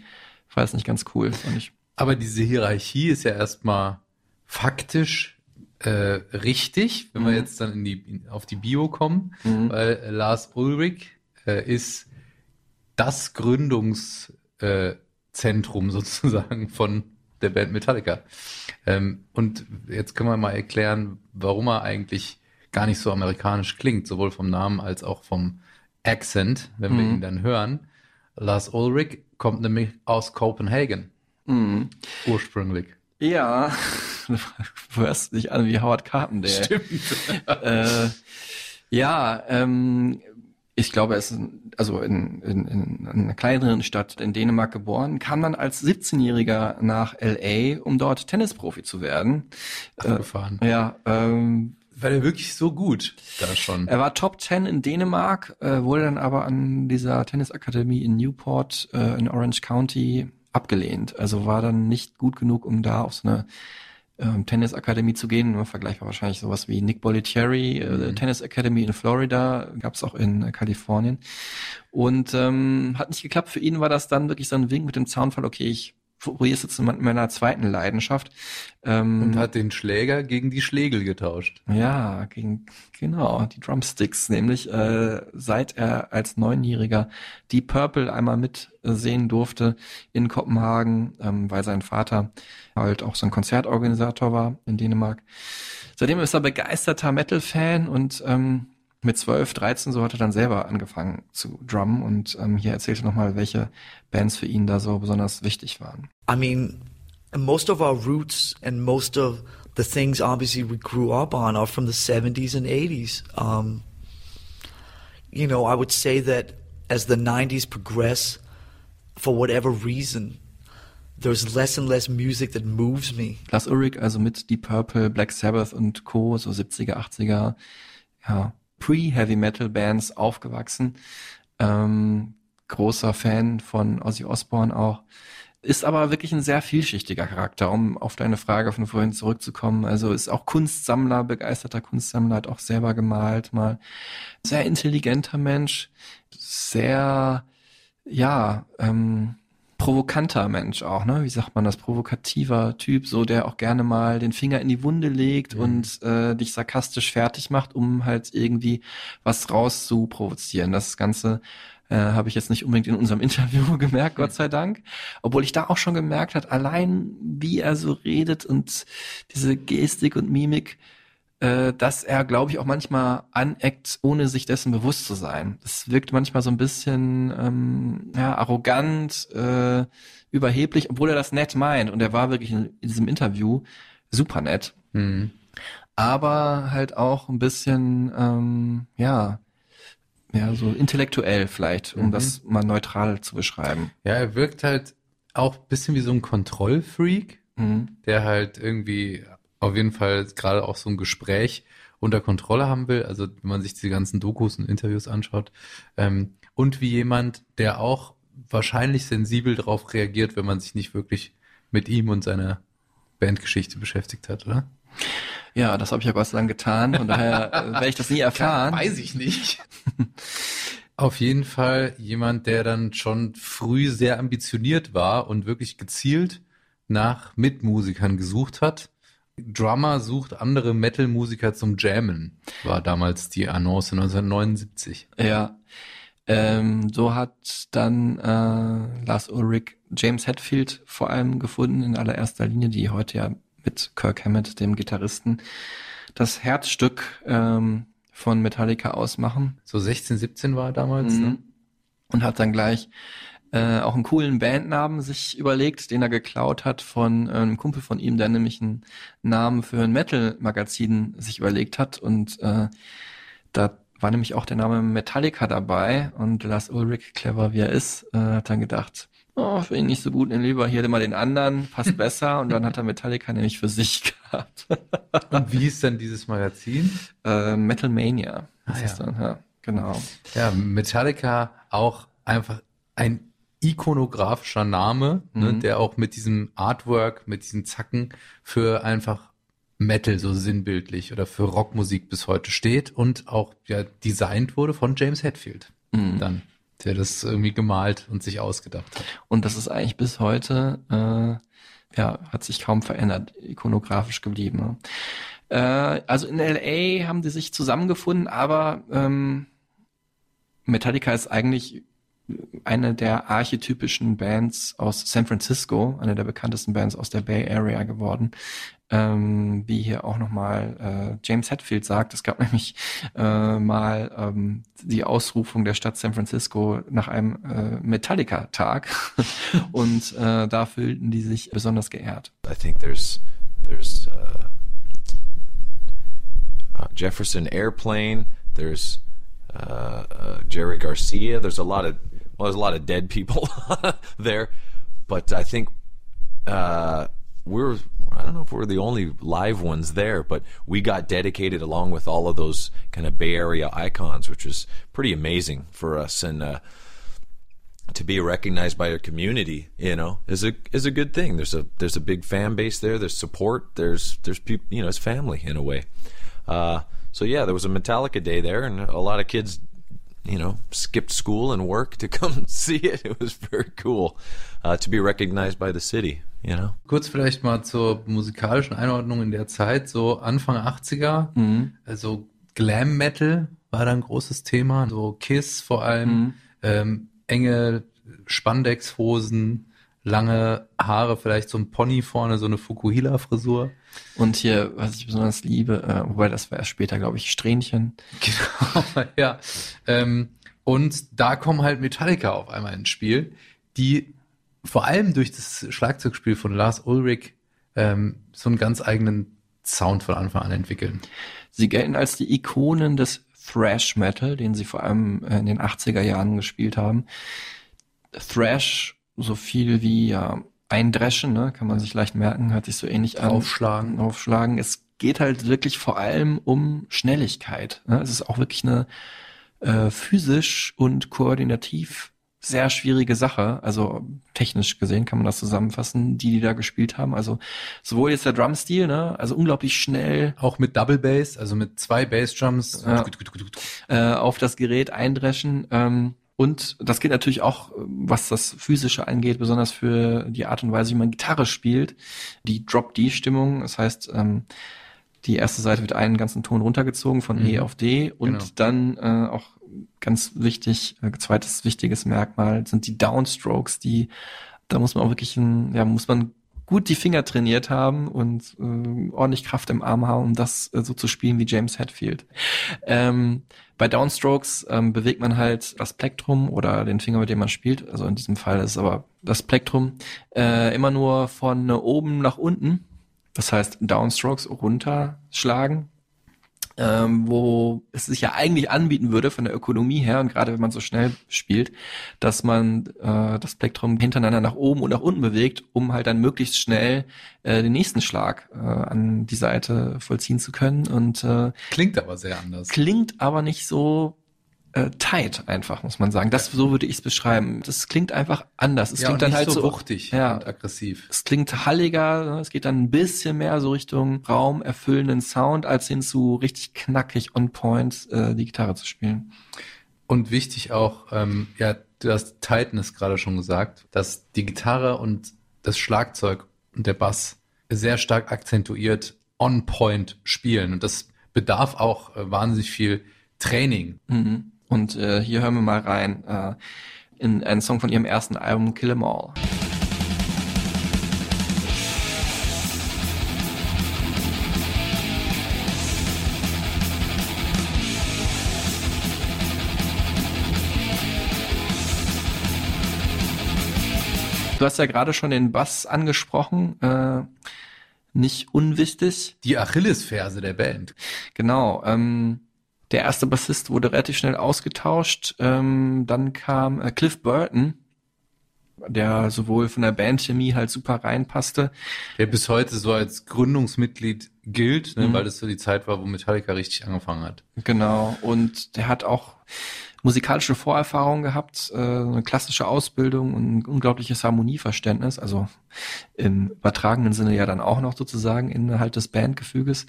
ich weiß nicht, ganz cool, fand ich.
Aber diese Hierarchie ist ja erstmal faktisch äh, richtig, wenn wir
Mhm.
jetzt dann in die, in, auf die Bio kommen,
Mhm.
weil äh, Lars Ulrich äh, ist das Gründungszentrum äh, sozusagen von der Band Metallica. Ähm, und jetzt können wir mal erklären, warum er eigentlich gar nicht so amerikanisch klingt, sowohl vom Namen als auch vom Accent, wenn wir
Mhm.
ihn dann hören. Lars Ulrich kommt nämlich aus Copenhagen
Mhm.
ursprünglich.
Ja, *laughs* du hörst dich an wie Howard Carpendale.
Stimmt. *laughs*
äh, ja, ähm, ich glaube, er ist in- also in, in, in einer kleineren Stadt in Dänemark geboren, kam dann als 17-Jähriger nach LA, um dort Tennisprofi zu werden.
Abgefahren.
Ja, ähm,
War der wirklich so gut da schon?
er war Top 10 in Dänemark, äh, wurde dann aber an dieser Tennisakademie in Newport äh, in Orange County abgelehnt. Also war dann nicht gut genug, um da auf so eine ähm, Tennisakademie zu gehen. Nur vergleichbar wahrscheinlich sowas wie Nick Bollettieri, äh, Tennis Academy in Florida, gab es auch in äh, Kalifornien. Und ähm, hat nicht geklappt. Für ihn war das dann wirklich so ein Wink mit dem Zaunfall, okay, ich probiere es jetzt in meiner zweiten Leidenschaft. Ähm,
Und hat den Schläger gegen die Schlägel getauscht.
ja, gegen, genau, die Drumsticks, nämlich äh, seit er als Neunjähriger die Purple einmal mitsehen durfte in Kopenhagen, ähm, weil sein Vater halt auch so ein Konzertorganisator war in Dänemark. Seitdem ist er begeisterter Metal-Fan und ähm, mit 12, 13 so hat er dann selber angefangen zu drummen und ähm, hier erzählte nochmal, welche Bands für ihn da so besonders wichtig waren.
I mean, most of our roots and most of the things obviously we grew up on are from the 70s and 80s. Um, you know, I would say that as the 90s progress, for whatever reason, there's less and less music that moves me.
Lars Ulrich, also mit Deep Purple, Black Sabbath und Co., so 70er, 80er, ja, Pre-Heavy Metal Bands aufgewachsen. Ähm, großer Fan von Ozzy Osbourne auch. Ist aber wirklich ein sehr vielschichtiger Charakter, um auf deine Frage von vorhin zurückzukommen. Also ist auch Kunstsammler, begeisterter Kunstsammler, hat auch selber gemalt mal. Sehr intelligenter Mensch, sehr, ja, ähm, provokanter Mensch auch, ne? Wie sagt man das? Provokativer Typ, so der auch gerne mal den Finger in die Wunde legt und äh, dich sarkastisch fertig macht, um halt irgendwie was raus zu provozieren. Das Ganze äh, habe ich jetzt nicht unbedingt in unserem *laughs* Interview gemerkt, Gott sei Dank. Obwohl ich da auch schon gemerkt hat, allein wie er so redet und diese Gestik und Mimik, äh, dass er, glaube ich, auch manchmal aneckt, ohne sich dessen bewusst zu sein. Das wirkt manchmal so ein bisschen ähm, ja, arrogant, äh, überheblich, obwohl er das nett meint. Und er war wirklich in, in diesem Interview super nett.
Mhm.
Aber halt auch ein bisschen, ähm, ja, ja, so intellektuell vielleicht, um
Mhm.
das mal neutral zu beschreiben.
Ja, er wirkt halt auch ein bisschen wie so ein Kontrollfreak,
Mhm.
der halt irgendwie auf jeden Fall gerade auch so ein Gespräch unter Kontrolle haben will, also wenn man sich die ganzen Dokus und Interviews anschaut, ähm, und wie jemand, der auch wahrscheinlich sensibel darauf reagiert, wenn man sich nicht wirklich mit ihm und seiner Bandgeschichte beschäftigt hat, oder?
Ja, das habe ich ja Gott sei Dank getan. Von daher äh, werde ich das nie *laughs* erfahren.
Weiß ich nicht. *laughs* Auf jeden Fall jemand, der dann schon früh sehr ambitioniert war und wirklich gezielt nach Mitmusikern gesucht hat. Drummer sucht andere Metal-Musiker zum Jammen, war damals die Annonce 1979.
Ja. Ähm, so hat dann äh, Lars Ulrich James Hetfield vor allem gefunden, in allererster Linie, die heute ja mit Kirk Hammett, dem Gitarristen, das Herzstück ähm, von Metallica ausmachen.
So 16, 17 war er damals,
Mhm.
ne?
Und hat dann gleich äh, auch einen coolen Bandnamen sich überlegt, den er geklaut hat von äh, einem Kumpel von ihm, der nämlich einen Namen für ein Metal-Magazin sich überlegt hat. Und äh, da war nämlich auch der Name Metallica dabei. Und Lars Ulrich, clever wie er ist, äh, hat dann gedacht, oh, für ihn nicht so gut, lieber hier mal den anderen, passt *laughs* besser. Und dann hat er Metallica nämlich für sich *laughs* gehabt.
Und wie ist denn dieses Magazin?
äh, Metal Mania.
Ah,
ist es
ja.
dann, ja, genau.
Ja, Metallica auch einfach ein ikonografischer Name, ne,
Mhm.
der auch mit diesem Artwork, mit diesen Zacken für einfach Metal so sinnbildlich oder für Rockmusik bis heute steht und auch ja designt wurde von James Hetfield
Mhm.
dann, der das irgendwie gemalt und sich ausgedacht hat.
Und das ist eigentlich bis heute, äh, ja, hat sich kaum verändert, ikonografisch geblieben. Ne? Äh, also in LA haben die sich zusammengefunden, aber ähm, Metallica ist eigentlich eine der archetypischen Bands aus San Francisco, eine der bekanntesten Bands aus der Bay Area geworden. Ähm, wie hier auch nochmal äh, James Hetfield sagt, es gab *laughs* nämlich äh, mal ähm, die Ausrufung der Stadt San Francisco nach einem äh, Metallica-Tag *laughs* und äh, da fühlten die sich besonders geehrt.
I think there's there's uh, uh, Jefferson Airplane. There's uh, uh, Jerry Garcia. There's a lot of well, there's a lot of dead people *laughs* there, but I think uh, we're I don't know if we're the only live ones there, but we got dedicated along with all of those kind of Bay Area icons, which was pretty amazing for us and. Uh, to be recognized by a community, you know, is a is a good thing. There's a there's a big fan base there. There's support. There's there's people, you know, it's family in a way. Uh, so yeah, there was a Metallica day there, and a lot of kids, you know, skipped school and work to *laughs* come see it. It was very cool uh, to be recognized by the city. You know.
Kurz vielleicht mal zur musikalischen Einordnung in der Zeit, so Anfang 80er,
Mhm.
also Glam Metal war da ein großes Thema, so Kiss vor allem,
Mhm.
ähm, enge Spandexhosen, lange Haare, vielleicht so ein Pony vorne, so eine Fukuhila-Frisur.
Und hier, was ich besonders liebe, äh, wobei das war erst später, glaube ich, Strähnchen.
Genau, *laughs* ja. Ähm, und da kommen halt Metallica auf einmal ins Spiel, die vor allem durch das Schlagzeugspiel von Lars Ulrich ähm, so einen ganz eigenen Sound von Anfang an entwickeln.
Sie gelten als die Ikonen des Thrash Metal, den sie vor allem äh, in den 80er Jahren gespielt haben. Thrash, so viel wie ja, eindreschen, ne, kann man sich leicht merken, hört sich so ähnlich an.
Aufschlagen.
Aufschlagen. Es geht halt wirklich vor allem um Schnelligkeit. Ne? Es ist auch wirklich eine äh, physisch und koordinativ sehr schwierige Sache. Also technisch gesehen kann man das zusammenfassen, die, die da gespielt haben. Also sowohl jetzt der Drumstil, ne, also unglaublich schnell,
Auch mit Double Bass, also mit zwei Bassdrums.
Ja. äh, auf das Gerät eindreschen. Ähm, und das geht natürlich auch, äh, was das Physische angeht, besonders für die Art und Weise, wie man Gitarre spielt. Die Drop-D-Stimmung, das heißt, ähm, die erste Seite wird einen ganzen Ton runtergezogen von E
Mhm.
auf D und
Genau.
dann äh, auch ganz wichtig, äh, zweites wichtiges Merkmal sind die Downstrokes, die da muss man auch wirklich, ein, ja, muss man gut die Finger trainiert haben und äh, ordentlich Kraft im Arm haben, um das äh, so zu spielen wie James Hetfield. Ähm, bei Downstrokes ähm, bewegt man halt das Plektrum oder den Finger, mit dem man spielt. Also in diesem Fall ist es aber das Plektrum äh, immer nur von oben nach unten. Das heißt Downstrokes runterschlagen ähm, wo es sich ja eigentlich anbieten würde von der Ökonomie her und gerade wenn man so schnell spielt, dass man äh, das Plektrum hintereinander nach oben und nach unten bewegt, um halt dann möglichst schnell äh, den nächsten Schlag äh, an die Seite vollziehen zu können und äh,
klingt aber sehr anders.
Klingt aber nicht so äh, tight einfach, muss man sagen. Das so würde ich es beschreiben. Das klingt einfach anders. Es
ja,
klingt dann
nicht
halt
so
so
wuchtig
ja,
und aggressiv.
es klingt halliger, ne? es geht dann ein bisschen mehr so Richtung raumerfüllenden Sound, als hin zu richtig knackig on point äh, die Gitarre zu spielen.
Und wichtig auch, ähm, ja, du hast Tightness gerade schon gesagt, dass die Gitarre und das Schlagzeug und der Bass sehr stark akzentuiert on point spielen. Und das bedarf auch äh, wahnsinnig viel Training.
Mhm. Und äh, hier hören wir mal rein äh, in einen Song von ihrem ersten Album Kill 'Em All. Du hast ja gerade schon den Bass angesprochen, äh, nicht unwichtig.
Die Achillesferse der Band.
Genau. Ähm, der erste Bassist wurde relativ schnell ausgetauscht. Ähm, dann kam äh, Cliff Burton, der sowohl von der Bandchemie halt super reinpasste.
Der bis heute so als Gründungsmitglied gilt, ne,
Mhm.
weil das so die Zeit war, wo Metallica richtig angefangen hat.
Genau. Und der hat auch musikalische Vorerfahrungen gehabt, äh, eine klassische Ausbildung und ein unglaubliches Harmonieverständnis, also im übertragenen Sinne ja dann auch noch sozusagen innerhalb des Bandgefüges.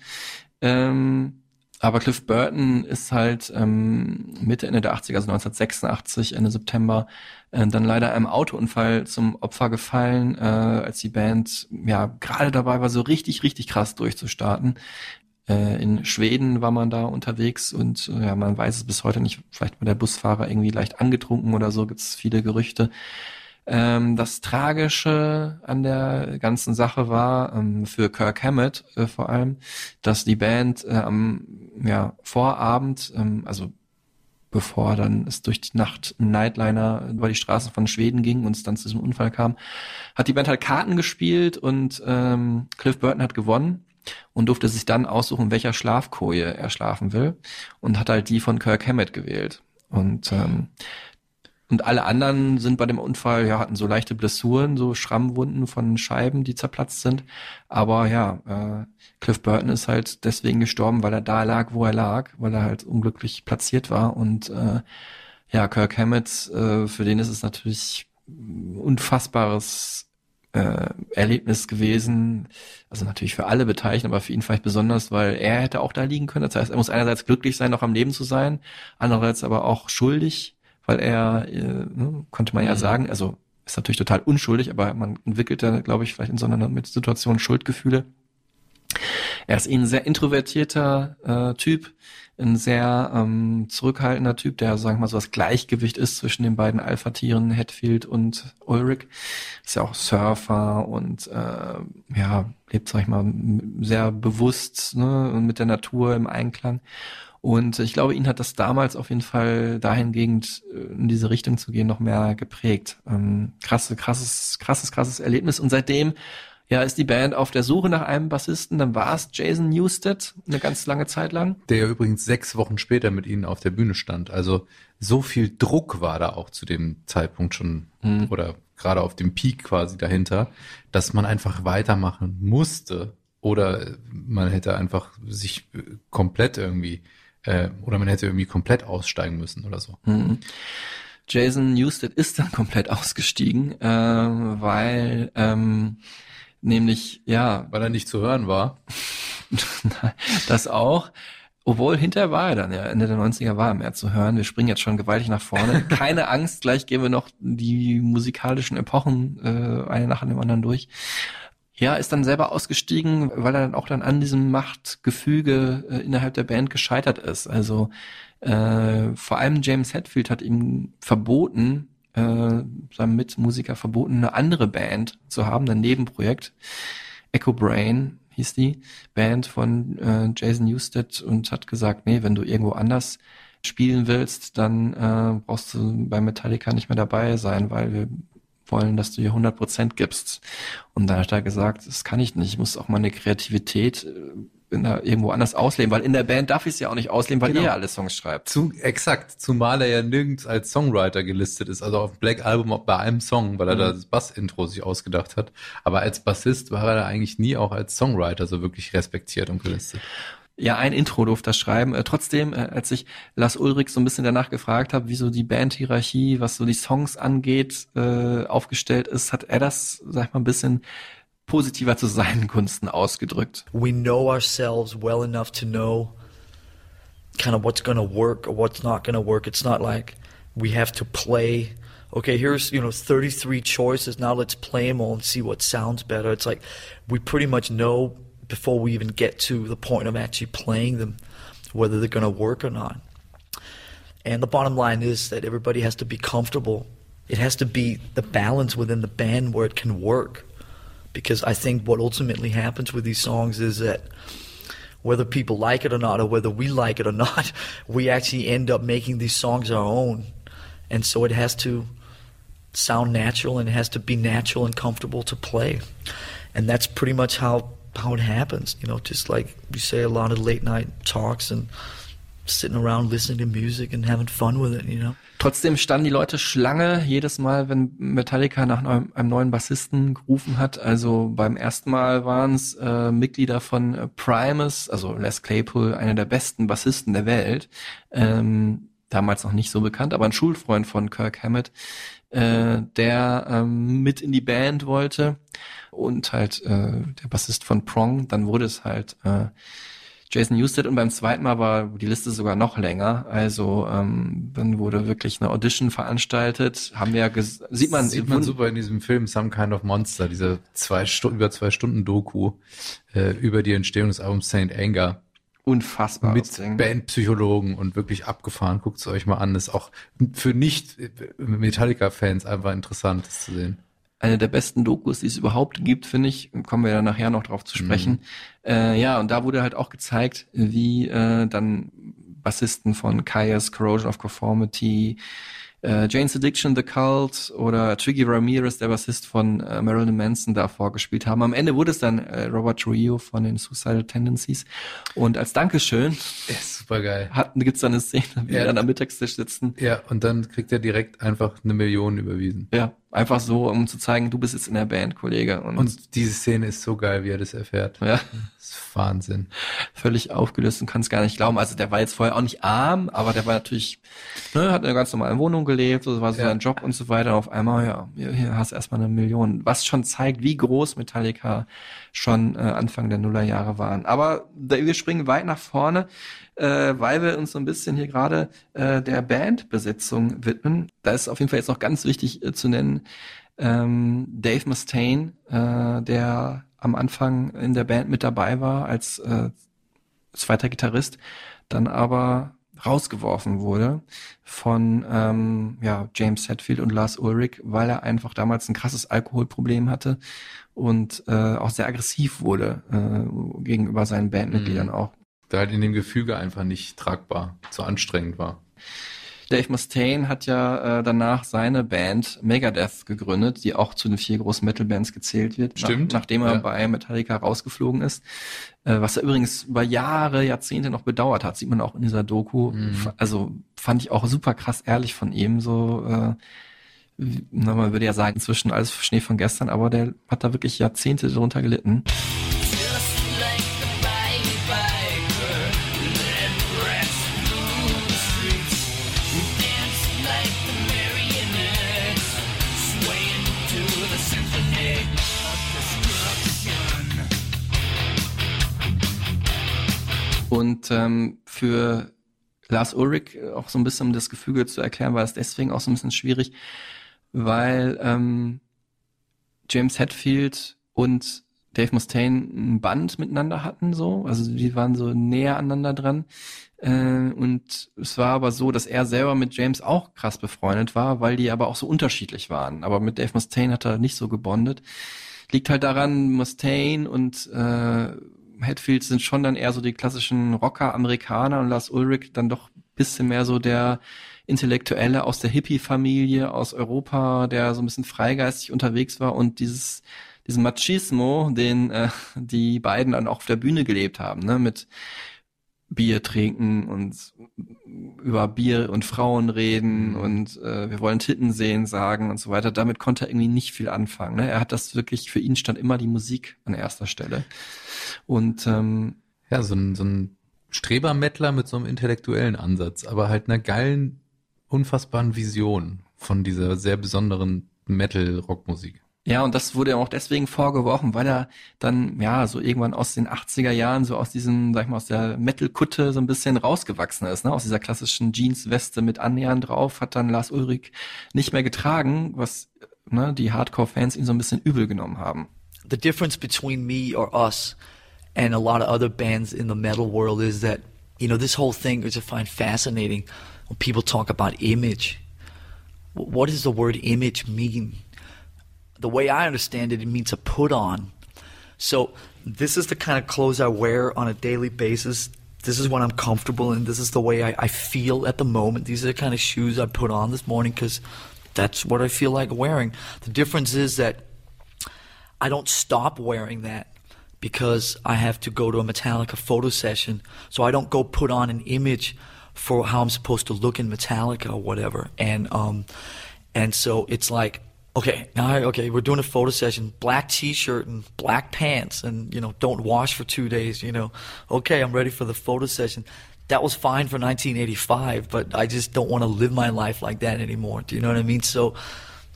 Ähm, aber Cliff Burton ist halt ähm, Mitte, Ende der 80er, also 1986, Ende September, äh, dann leider einem Autounfall zum Opfer gefallen, äh, als die Band ja gerade dabei war, so richtig, richtig krass durchzustarten. Äh, in Schweden war man da unterwegs und äh, ja, man weiß es bis heute nicht. Vielleicht war der Busfahrer irgendwie leicht angetrunken oder so, gibt es viele Gerüchte. Ähm, das Tragische an der ganzen Sache war ähm, für Kirk Hammett äh, vor allem, dass die Band äh, am ja, Vorabend, ähm, also bevor dann es durch die Nacht ein Nightliner über die Straßen von Schweden ging und es dann zu diesem Unfall kam, hat die Band halt Karten gespielt und ähm, Cliff Burton hat gewonnen und durfte sich dann aussuchen, welcher Schlafkoje er schlafen will und hat halt die von Kirk Hammett gewählt. Und ähm, und alle anderen sind bei dem Unfall, ja, hatten so leichte Blessuren, so Schrammwunden von Scheiben, die zerplatzt sind. Aber ja, äh, Cliff Burton ist halt deswegen gestorben, weil er da lag, wo er lag, weil er halt unglücklich platziert war. Und äh, ja, Kirk Hammett, äh, für den ist es natürlich unfassbares äh, Erlebnis gewesen. Also natürlich für alle Beteiligten, aber für ihn vielleicht besonders, weil er hätte auch da liegen können. Das heißt, er muss einerseits glücklich sein, noch am Leben zu sein, andererseits aber auch schuldig, weil er, äh, ne, konnte man ja
Mhm.
sagen, also ist natürlich total unschuldig, aber man entwickelt da, glaube ich, vielleicht in so einer Situation Schuldgefühle. Er ist eh ein sehr introvertierter äh, Typ, ein sehr ähm, zurückhaltender Typ, der, sagen wir mal, so das Gleichgewicht ist zwischen den beiden Alpha-Tieren, Hatfield und Ulrich. Ist ja auch Surfer und äh, ja, lebt, sag ich mal, sehr bewusst ne, mit der Natur im Einklang. Und ich glaube, ihn hat das damals auf jeden Fall dahingehend äh, in diese Richtung zu gehen noch mehr geprägt. Ähm, krasse, krasses, krasses, krasses Erlebnis. Und seitdem ja, ist die Band auf der Suche nach einem Bassisten. Dann war es Jason Newsted eine ganz lange Zeit lang.
Der ja übrigens sechs Wochen später mit ihnen auf der Bühne stand. Also so viel Druck war da auch zu dem Zeitpunkt schon
Mhm.
oder gerade auf dem Peak quasi dahinter, dass man einfach weitermachen musste oder man hätte einfach sich äh, komplett irgendwie äh, oder man hätte irgendwie komplett aussteigen müssen oder so.
Mhm. Jason Newsted ist dann komplett ausgestiegen, äh, weil ähm, nämlich, ja,
Weil er nicht zu hören war. *laughs*
das auch. Obwohl hinterher war er dann, ja, Ende der 90er war er mehr zu hören. Wir springen jetzt schon gewaltig nach vorne. *laughs* Keine Angst, gleich gehen wir noch die musikalischen Epochen äh, eine nach dem anderen durch. Ja, ist dann selber ausgestiegen, weil er dann auch dann an diesem Machtgefüge äh, innerhalb der Band gescheitert ist. Also äh, vor allem James Hetfield hat ihm verboten, äh, seinem Mitmusiker verboten, eine andere Band zu haben, ein Nebenprojekt. Echo Brain hieß die Band von äh, Jason Newsted und hat gesagt, nee, wenn du irgendwo anders spielen willst, dann äh, brauchst du bei Metallica nicht mehr dabei sein, weil wir wollen, dass du hier 100% gibst. Und dann hat er gesagt, das kann ich nicht, ich muss auch meine Kreativität äh, in der, irgendwo anders ausleben, weil in der Band darf ich es ja auch nicht ausleben, weil
Genau.
ihr ja alle Songs schreibt.
Zu, exakt, zumal er ja nirgends als Songwriter gelistet ist, also auf dem Black Album bei einem Song, weil er
Mhm.
da das Bass-Intro sich ausgedacht hat. Aber als Bassist war er da eigentlich nie auch als Songwriter so wirklich respektiert und gelistet.
Ja, ein Intro durfte er schreiben. Äh, trotzdem, äh, als ich Lars Ulrich so ein bisschen danach gefragt habe, wie so die Bandhierarchie, was so die Songs angeht, äh, aufgestellt ist, hat er das, sag ich mal, ein bisschen positiver zu seinen Gunsten ausgedrückt.
we know ourselves well enough to know kind of what's to work or what's not to work. It's not like we have to play. Okay, here's you know 33 choices. Now let's play them all and see what sounds better. It's like we pretty much know before we even get to the point of actually playing them whether they're going to work or not. And the bottom line is that everybody has to be comfortable. It has to be the balance within the band where it can work. Because I think what ultimately happens with these songs is that whether people like it or not, or whether we like it or not, *laughs* we actually end up making these songs our own. And so it has to sound natural and it has to be natural and comfortable to play. And that's pretty much how how it happens, you know, just like you say a lot of late night talks and sitting around listening to music and having fun with it, you know.
Trotzdem standen die Leute Schlange jedes Mal, wenn Metallica nach neuem, einem neuen Bassisten gerufen hat. Also beim ersten Mal waren es äh, Mitglieder von äh, Primus, also Les Claypool, einer der besten Bassisten der Welt. Ähm, damals noch nicht so bekannt, aber ein Schulfreund von Kirk Hammett, äh, der ähm, mit in die Band wollte und halt äh, der Bassist von Prong. Dann wurde es halt äh, Jason Newsted und beim zweiten Mal war die Liste sogar noch länger. Also ähm, dann wurde wirklich eine Audition veranstaltet. Haben wir ja sieht man
sieht man super in diesem Film Some Kind of Monster, diese zwei Stunden über zwei Stunden Doku äh, über die Entstehung des Albums Saint Anger
unfassbar
mit. Bandpsychologen und wirklich abgefahren. Guckt es euch mal an. Ist auch für nicht Metallica-Fans einfach interessant, das zu sehen.
eine der besten Dokus, die es überhaupt gibt, finde ich. Kommen wir ja nachher noch drauf zu sprechen. Äh, ja, und da wurde halt auch gezeigt, wie äh, dann Bassisten von Kaius, Corrosion of Conformity, äh, Jane's Addiction, The Cult oder Twiggy Ramirez, der Bassist von äh, Marilyn Manson, da vorgespielt haben. Am Ende wurde es dann äh, Robert Trujillo von den Suicidal Tendencies. Und als Dankeschön
Ist super geil.
hatten, gibt's dann eine Szene, wie
Ja.
die dann am Mittagstisch sitzen.
Ja, und dann kriegt er direkt einfach eine Million überwiesen.
Ja, einfach so, um zu zeigen, du bist jetzt in der Band, Kollege. Und,
Und diese Szene ist so geil, wie er das erfährt.
ja.
Das ist Wahnsinn.
völlig aufgelöst und kann es gar nicht glauben. Also der war jetzt vorher auch nicht arm, aber der war natürlich, ne, hat in einer ganz normalen Wohnung gelebt, so war so
Ja.
sein Job und so weiter. Und auf einmal, ja, hier, hier hast du erstmal eine Million. Was schon zeigt, wie groß Metallica schon äh, Anfang der Nullerjahre waren. Aber da, wir springen weit nach vorne, äh, weil wir uns so ein bisschen hier gerade äh, der Bandbesetzung widmen. Da ist auf jeden Fall jetzt noch ganz wichtig äh, zu nennen, ähm, Dave Mustaine, äh, der am Anfang in der Band mit dabei war als äh, zweiter Gitarrist, dann aber rausgeworfen wurde von ähm, ja, James Hetfield und Lars Ulrich, weil er einfach damals ein krasses Alkoholproblem hatte und äh, auch sehr aggressiv wurde äh, gegenüber seinen Bandmitgliedern
Mhm.
auch.
Da halt in dem Gefüge einfach nicht tragbar, zu anstrengend war.
Dave Mustaine hat ja äh, danach seine Band Megadeth gegründet, die auch zu den vier großen Metal-Bands gezählt wird,
Stimmt,
Nach, nachdem er
ja.
bei Metallica rausgeflogen ist. Äh, was er übrigens über Jahre, Jahrzehnte noch bedauert hat, sieht man auch in dieser Doku.
Mhm.
Also fand ich auch super krass ehrlich von ihm, so äh, na, man würde ja sagen, inzwischen alles Schnee von gestern, aber der hat da wirklich Jahrzehnte darunter gelitten. Und ähm, für Lars Ulrich auch so ein bisschen um das Gefüge zu erklären, war es deswegen auch so ein bisschen schwierig, weil ähm, James Hetfield und Dave Mustaine ein Band miteinander hatten, so, also die waren so näher aneinander dran. Äh, und es war aber so, dass er selber mit James auch krass befreundet war, weil die aber auch so unterschiedlich waren. Aber mit Dave Mustaine hat er nicht so gebondet. Liegt halt daran, Mustaine und äh, Hetfield sind schon dann eher so die klassischen Rocker-Amerikaner und Lars Ulrich dann doch bisschen mehr so der Intellektuelle aus der Hippie-Familie aus Europa, der so ein bisschen freigeistig unterwegs war und dieses diesen Machismo, den äh, die beiden dann auch auf der Bühne gelebt haben, ne, mit Bier trinken und über Bier und Frauen reden und äh, wir wollen Titten sehen sagen und so weiter. Damit konnte er irgendwie nicht viel anfangen. Ne? Er hat das wirklich, für ihn stand immer die Musik an erster Stelle. Und ähm,
Ja, so ein, so ein Strebermettler mit so einem intellektuellen Ansatz, aber halt einer geilen, unfassbaren Vision von dieser sehr besonderen Metal-Rockmusik.
Ja, und das wurde ihm auch deswegen vorgeworfen, weil er dann, ja, so irgendwann aus den 80er Jahren, so aus diesem, sag ich mal, aus der Metal-Kutte so ein bisschen rausgewachsen ist, ne? Aus dieser klassischen Jeans-Weste mit Annähern drauf, hat dann Lars Ulrich nicht mehr getragen, was ne, die Hardcore-Fans ihm so ein bisschen übel genommen haben.
the difference between me or us and a lot of other bands in the metal world is that you know this whole thing which I find fascinating when people talk about image. What does the word image mean? The way I understand it, it means a put on. So this is the kind of clothes I wear on a daily basis. This is what I'm comfortable in. This is the way I, I feel at the moment. These are the kind of shoes I put on this morning because that's what I feel like wearing. The difference is that I don't stop wearing that because I have to go to a Metallica photo session. So I don't go put on an image for how I'm supposed to look in Metallica or whatever. And um, and so it's like, okay, all right, okay, we're doing a photo session, black T-shirt and black pants, and you know, don't wash for two days. You know, okay, I'm ready for the photo session. That was fine for 1985, but I just don't want to live my life like that anymore. Do you know what I mean? So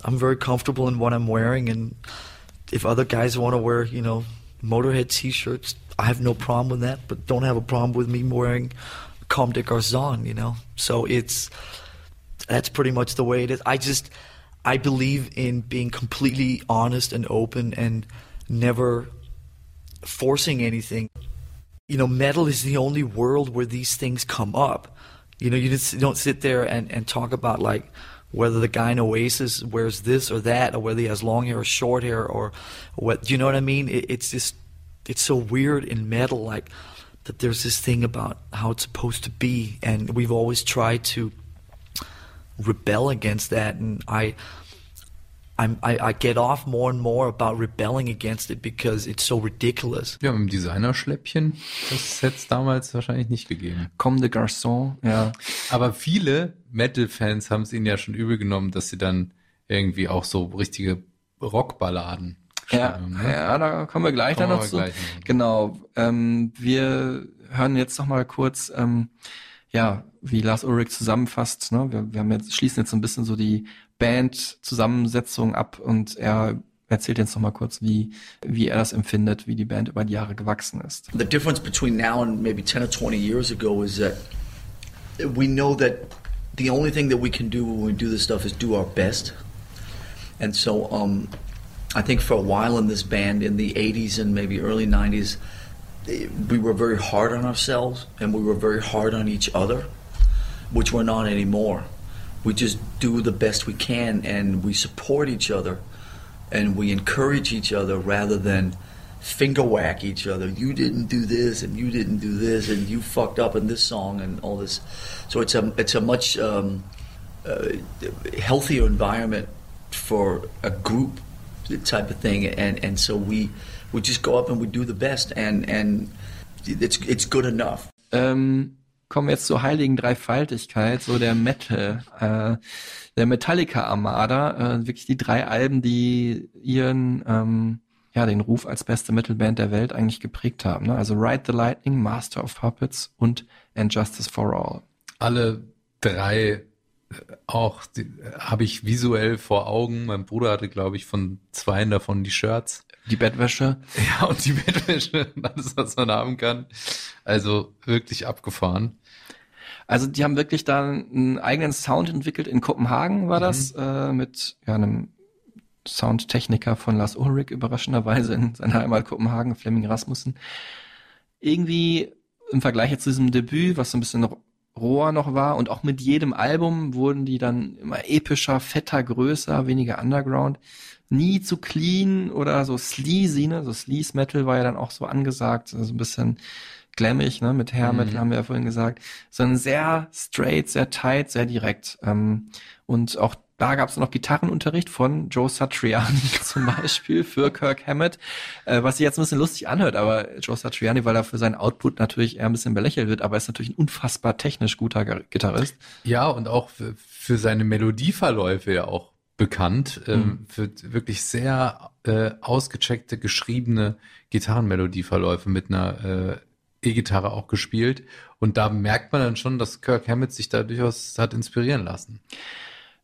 I'm very comfortable in what I'm wearing, and if other guys want to wear, you know, Motorhead T-shirts, I have no problem with that. But don't have a problem with me wearing Comme des you know. So it's that's pretty much the way it is. I just I believe in being completely honest and open and never forcing anything. You know, metal is the only world where these things come up. You know, you just don't sit there and, and talk about like whether the guy in Oasis wears this or that, or whether he has long hair or short hair, or what. Do you know what I mean? It, it's just it's so weird in metal, like that. There's this thing about how it's supposed to be, and we've always tried to rebel against that. And I, I'm, I, I get off more and more about rebelling against it because it's so ridiculous.
Ja, mit dem Designerschläppchen, das hätte es damals wahrscheinlich nicht gegeben.
Comme des Garçons, ja.
Aber viele Metal-Fans haben es ihnen ja schon übel genommen, dass sie dann irgendwie auch so richtige Rockballaden
Ja,
schreiben. Ne?
ja, da kommen wir gleich
Kommen
dann noch zu. Genau. Ähm, wir hören jetzt noch mal kurz, ähm, ja, wie Lars Ulrich zusammenfasst. Ne? Wir, wir haben jetzt, schließen jetzt so ein bisschen so die Band-Zusammensetzung ab und er erzählt jetzt noch mal kurz, wie, wie er das empfindet, wie die Band über die Jahre gewachsen ist.
The difference between now and maybe 10 or 20 years ago is that we know that the only thing that we can do when we do this stuff is do our best. And so um, I think for a while in this band, in the 80s and maybe early 90s, eh, we were very hard on ourselves and we were very hard on each other, which we're not anymore. We just do the best we can and we support each other and we encourage each other rather than finger whack each other. You didn't do this, and you didn't do this, and you fucked up in this song, and all this. So it's a it's a much um, uh, healthier environment for a group type of thing, and and so we we just go up and we do the best, and and it's it's good enough.
Ähm, kommen wir jetzt zur heiligen Dreifaltigkeit, so der Metal, äh, der Metallica Armada, äh, wirklich die drei Alben, die ihren, ähm, ja, den Ruf als beste Metalband der Welt eigentlich geprägt haben. Ne? Also Ride the Lightning, Master of Puppets und And Justice for All.
Alle drei äh, auch die- äh, habe ich visuell vor Augen. Mein Bruder hatte, glaube ich, von zweien davon die Shirts.
Die Bettwäsche.
Ja, und die Bettwäsche, *laughs* alles, was man haben kann. Also wirklich abgefahren.
Also die haben wirklich da einen eigenen Sound entwickelt. In Kopenhagen war das äh, mit ja, einem Soundtechniker von Lars Ulrich überraschenderweise in seiner Heimat Kopenhagen, Flemming Rasmussen. Irgendwie im Vergleich jetzt zu diesem Debüt, was so ein bisschen roher noch war und auch mit jedem Album wurden die dann immer epischer, fetter, größer, weniger Underground. Nie zu clean oder so sleazy, ne? So Sleaze Metal war ja dann auch so angesagt, so ein bisschen glammig, ne? Mit Hair Metal
Mhm.
haben wir ja vorhin gesagt, sondern sehr straight, sehr tight, sehr direkt. Ähm, und auch da gab es noch Gitarrenunterricht von Joe Satriani *laughs* zum Beispiel für Kirk Hammett, äh, was sich jetzt ein bisschen lustig anhört, aber Joe Satriani, weil er für seinen Output natürlich eher ein bisschen belächelt wird, aber er ist natürlich ein unfassbar technisch guter Gitarrist.
Ja, und auch für seine Melodieverläufe ja auch bekannt, ähm, für wirklich sehr äh, ausgecheckte, geschriebene Gitarrenmelodieverläufe mit einer äh, E-Gitarre auch gespielt. Und da merkt man dann schon, dass Kirk Hammett sich da durchaus hat inspirieren lassen.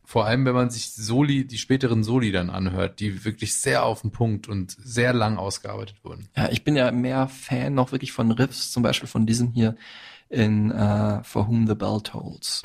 Vor allem, wenn man sich Soli, die späteren Soli dann anhört, die wirklich sehr auf den Punkt und sehr lang ausgearbeitet wurden.
Ja, ich bin ja mehr Fan noch wirklich von Riffs, zum Beispiel von diesem hier in uh, For Whom the Bell Tolls.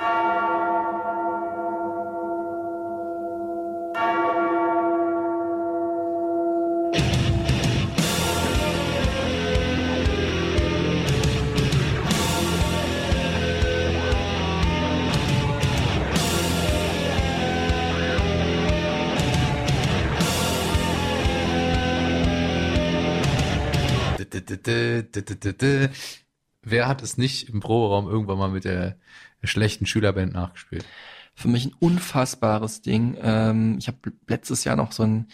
Wer hat es nicht im Proberaum irgendwann mal mit der schlechten Schülerband nachgespielt?
Für mich ein unfassbares Ding. Ähm, ich habe letztes Jahr noch so ein,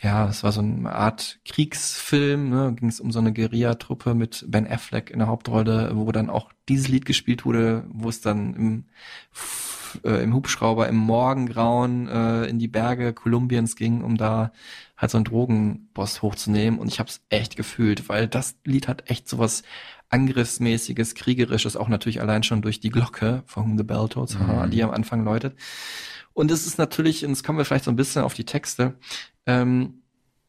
ja, es war so eine Art Kriegsfilm, ne? ging es um so eine Guerilla-Truppe mit Ben Affleck in der Hauptrolle, wo dann auch dieses Lied gespielt wurde, wo es dann im äh, im Hubschrauber im Morgengrauen äh, in die Berge Kolumbiens ging, um da halt so einen Drogenboss hochzunehmen. Und ich habe es echt gefühlt, weil das Lied hat echt sowas Angriffsmäßiges, Kriegerisches, auch natürlich allein schon durch die Glocke von The Bell Tolls, mhm. die am Anfang läutet. Und es ist natürlich, und jetzt kommen wir vielleicht so ein bisschen auf die Texte, ähm,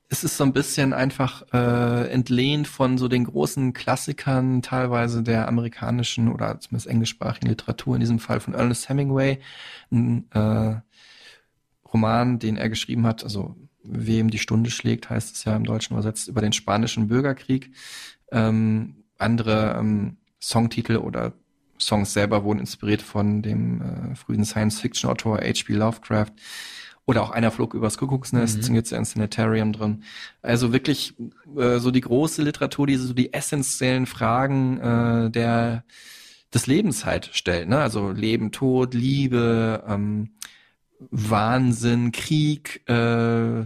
es ist so ein bisschen einfach äh, entlehnt von so den großen Klassikern teilweise der amerikanischen oder zumindest englischsprachigen Literatur, in diesem Fall von Ernest Hemingway, ein äh, Roman, den er geschrieben hat, also Wem die Stunde schlägt, heißt es ja im Deutschen übersetzt, über den spanischen Bürgerkrieg. Ähm, andere ähm, Songtitel oder Songs selber wurden inspiriert von dem äh, frühen Science-Fiction-Autor H.P. Lovecraft. Oder auch einer flog übers Kuckucksnest, mhm. singt ja in Sanitarium drin. Also wirklich äh, so die große Literatur, die so die essentiellen Fragen äh, der des Lebens halt stellt. Ne? Also Leben, Tod, Liebe, ähm, Wahnsinn, Krieg, äh,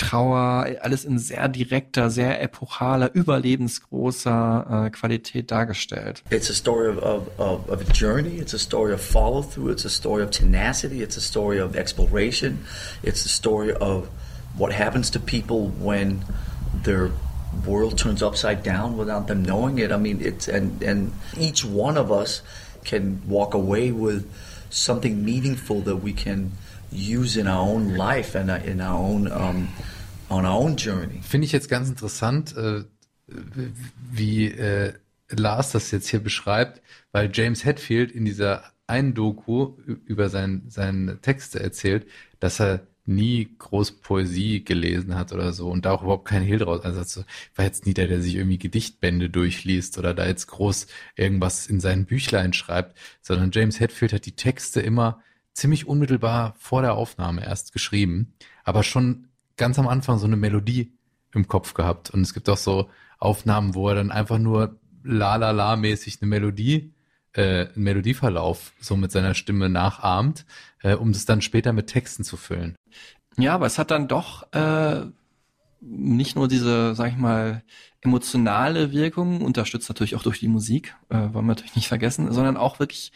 Trauer, alles in sehr direkter, sehr epochaler, überlebensgroßer äh, Qualität dargestellt.
It's a story of, of, of, a journey, it's a story of follow through, it's a story of tenacity, it's a story of exploration, it's a story of what happens to people when their world turns upside down without them knowing it. I mean, it's and and each one of us can walk away with something meaningful that we can use in our own life and in our own um, on our own journey.
Finde ich jetzt ganz interessant, äh, wie äh, Lars das jetzt hier beschreibt, weil James Hetfield in dieser einen Doku über sein, seine Texte erzählt, dass er nie groß Poesie gelesen hat oder so und da auch überhaupt kein Hehl draus. Also war jetzt nie der, der sich irgendwie Gedichtbände durchliest oder da jetzt groß irgendwas in seinen Büchlein schreibt, sondern James Hetfield hat die Texte immer ziemlich unmittelbar vor der Aufnahme erst geschrieben, aber schon ganz am Anfang so eine Melodie im Kopf gehabt. Und es gibt auch so Aufnahmen, wo er dann einfach nur la la la mäßig eine Melodie, äh, einen Melodieverlauf so mit seiner Stimme nachahmt, äh, um es dann später mit Texten zu füllen.
Ja, aber es hat dann doch äh, nicht nur diese, sag ich mal, emotionale Wirkung, unterstützt natürlich auch durch die Musik, äh, wollen wir natürlich nicht vergessen, sondern auch wirklich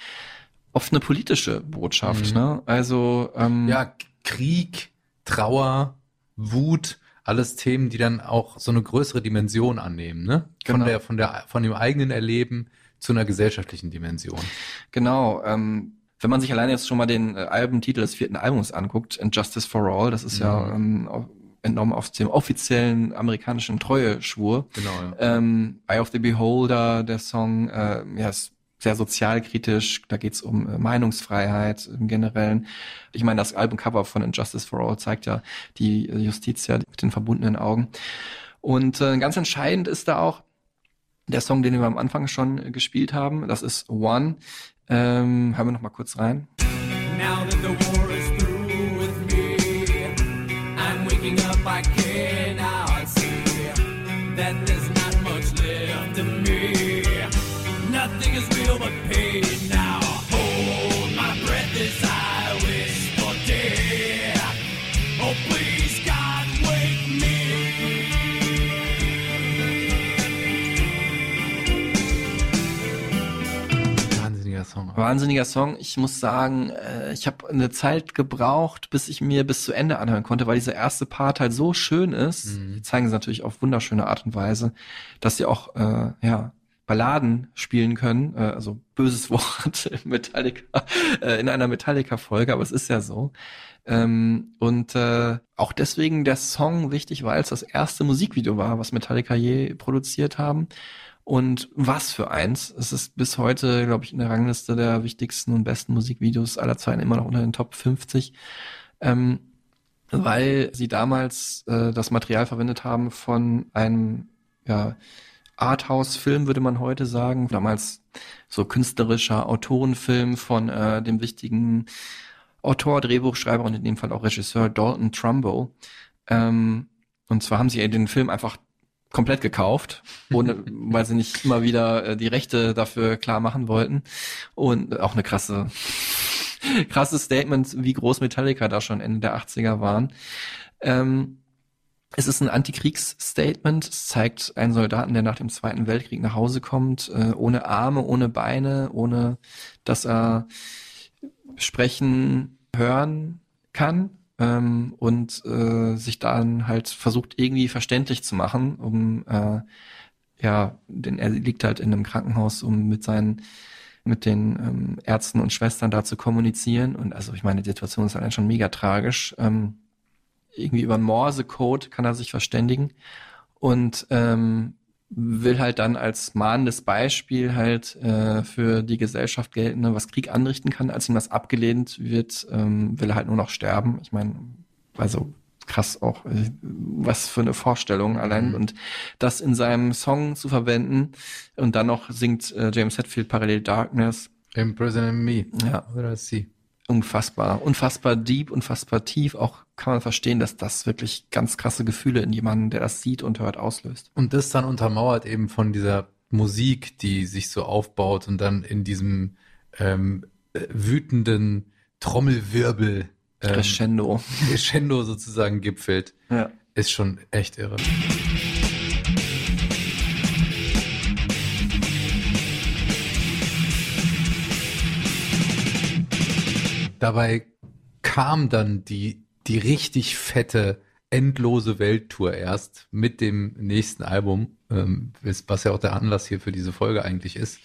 oft eine politische Botschaft. Mhm. Ne? Also
ähm, ja, Krieg, Trauer, Wut, alles Themen, die dann auch so eine größere Dimension annehmen, ne? Von genau. der, von der, von dem eigenen Erleben zu einer gesellschaftlichen Dimension.
Genau. Ähm, wenn man sich alleine jetzt schon mal den äh, Albumtitel des vierten Albums anguckt, And Justice for All, das ist mhm. ja ähm, entnommen aus dem offiziellen amerikanischen Treueschwur.
Genau. Ja.
Ähm, Eye of the Beholder, der Song, äh, ja, ist sehr sozialkritisch. Da geht es um äh, Meinungsfreiheit im Generellen. Ich meine, das Albumcover von Injustice for All zeigt ja die Justitia mit den verbundenen Augen. Und äh, ganz entscheidend ist da auch der Song, den wir am Anfang schon äh, gespielt haben. Das ist One. Ähm, hören wir noch mal kurz rein. Now that the war is through with me, I'm waking up, I cannot see that Wahnsinniger Song. Ich muss sagen, äh, ich habe eine Zeit gebraucht, bis ich mir bis zu Ende anhören konnte, weil dieser erste Part halt so schön ist.
Mhm.
Die zeigen sie natürlich auf wunderschöne Art und Weise, dass sie auch äh, ja Balladen spielen können. Äh, also böses *laughs* Wort in Metallica äh, in einer Metallica-Folge, aber es ist ja so. Ähm, und äh, auch deswegen der Song wichtig, weil es das erste Musikvideo war, was Metallica je produziert haben. Und was für eins. Es ist bis heute, glaube ich, in der Rangliste der wichtigsten und besten Musikvideos aller Zeiten immer noch unter den Top 50. Ähm, weil sie damals äh, das Material verwendet haben von einem ja, Arthouse-Film, würde man heute sagen. Damals so künstlerischer Autorenfilm von äh, dem wichtigen Autor, Drehbuchschreiber und in dem Fall auch Regisseur Dalton Trumbo. Ähm, und zwar haben sie den Film einfach komplett gekauft, ohne, *laughs* weil sie nicht immer wieder äh, die Rechte dafür klar machen wollten. Und auch eine krasse, *laughs* krasses Statement, wie groß Metallica da schon Ende der 80er waren. Ähm, es ist ein Antikriegsstatement. Es zeigt einen Soldaten, der nach dem Zweiten Weltkrieg nach Hause kommt, äh, ohne Arme, ohne Beine, ohne dass er sprechen, hören kann ähm, und äh, sich dann halt versucht irgendwie verständlich zu machen, um äh, ja, denn er liegt halt in einem Krankenhaus, um mit seinen mit den ähm, Ärzten und Schwestern da zu kommunizieren und also ich meine, die Situation ist halt schon mega tragisch. Ähm, irgendwie über Morse-Code kann er sich verständigen und ähm, will halt dann als mahnendes Beispiel halt äh, für die Gesellschaft gelten, ne, was Krieg anrichten kann. Als ihm das abgelehnt wird, ähm, will er halt nur noch sterben. Ich meine, also krass auch, äh, was für eine Vorstellung allein.
Mhm.
Und das in seinem Song zu verwenden und dann noch singt äh, James Hetfield parallel Darkness.
Imprison Me.
Ja.
Oder sie.
Unfassbar. Unfassbar deep, unfassbar tief. Auch kann man verstehen, dass das wirklich ganz krasse Gefühle in jemanden, der das sieht und hört, auslöst.
Und das dann untermauert eben von dieser Musik, die sich so aufbaut und dann in diesem ähm, äh, wütenden Trommelwirbel ähm,
Crescendo.
Crescendo sozusagen gipfelt,
Ja.
ist schon echt irre. Dabei kam dann die, die richtig fette, endlose Welttour erst mit dem nächsten Album, ähm, was ja auch der Anlass hier für diese Folge eigentlich ist.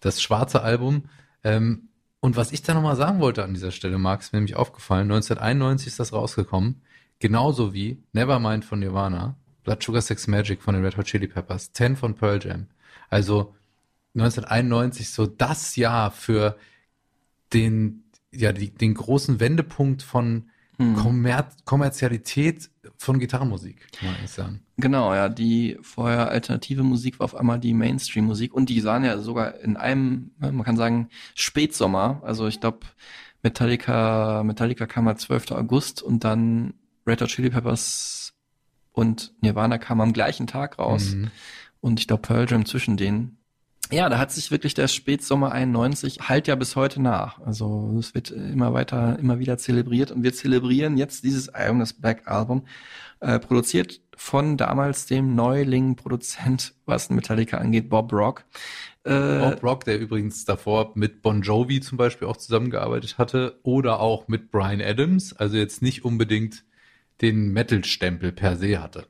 Das schwarze Album. Ähm, und was ich da nochmal sagen wollte an dieser Stelle, Marc, ist mir nämlich aufgefallen, 1991 ist das rausgekommen, genauso wie Nevermind von Nirvana, Blood Sugar Sex Magic von den Red Hot Chili Peppers, Ten von Pearl Jam. Also 1991 so das Jahr für den, ja, die, den großen Wendepunkt von
Hm.
Kommer Kommerzialität von Gitarrenmusik, kann man eigentlich sagen.
Genau, ja, die vorher alternative Musik war auf einmal die Mainstream-Musik und die sahen ja sogar in einem, ne, man kann sagen, Spätsommer. Also ich glaube, Metallica, Metallica kam am 12. August und dann Red Hot Chili Peppers und Nirvana kam am gleichen Tag raus.
Mhm.
Und ich glaube Pearl Jam zwischen denen. Ja, da hat sich wirklich der Spätsommer 91 halt ja bis heute nach. Also es wird immer weiter, immer wieder zelebriert und wir zelebrieren jetzt dieses Album, das Black Album, äh, produziert von damals dem Neuling-Produzent, was Metallica angeht, Bob Rock. Äh,
Bob Rock, der übrigens davor mit Bon Jovi zum Beispiel auch zusammengearbeitet hatte oder auch mit Brian Adams, also jetzt nicht unbedingt den Metal-Stempel per se hatte.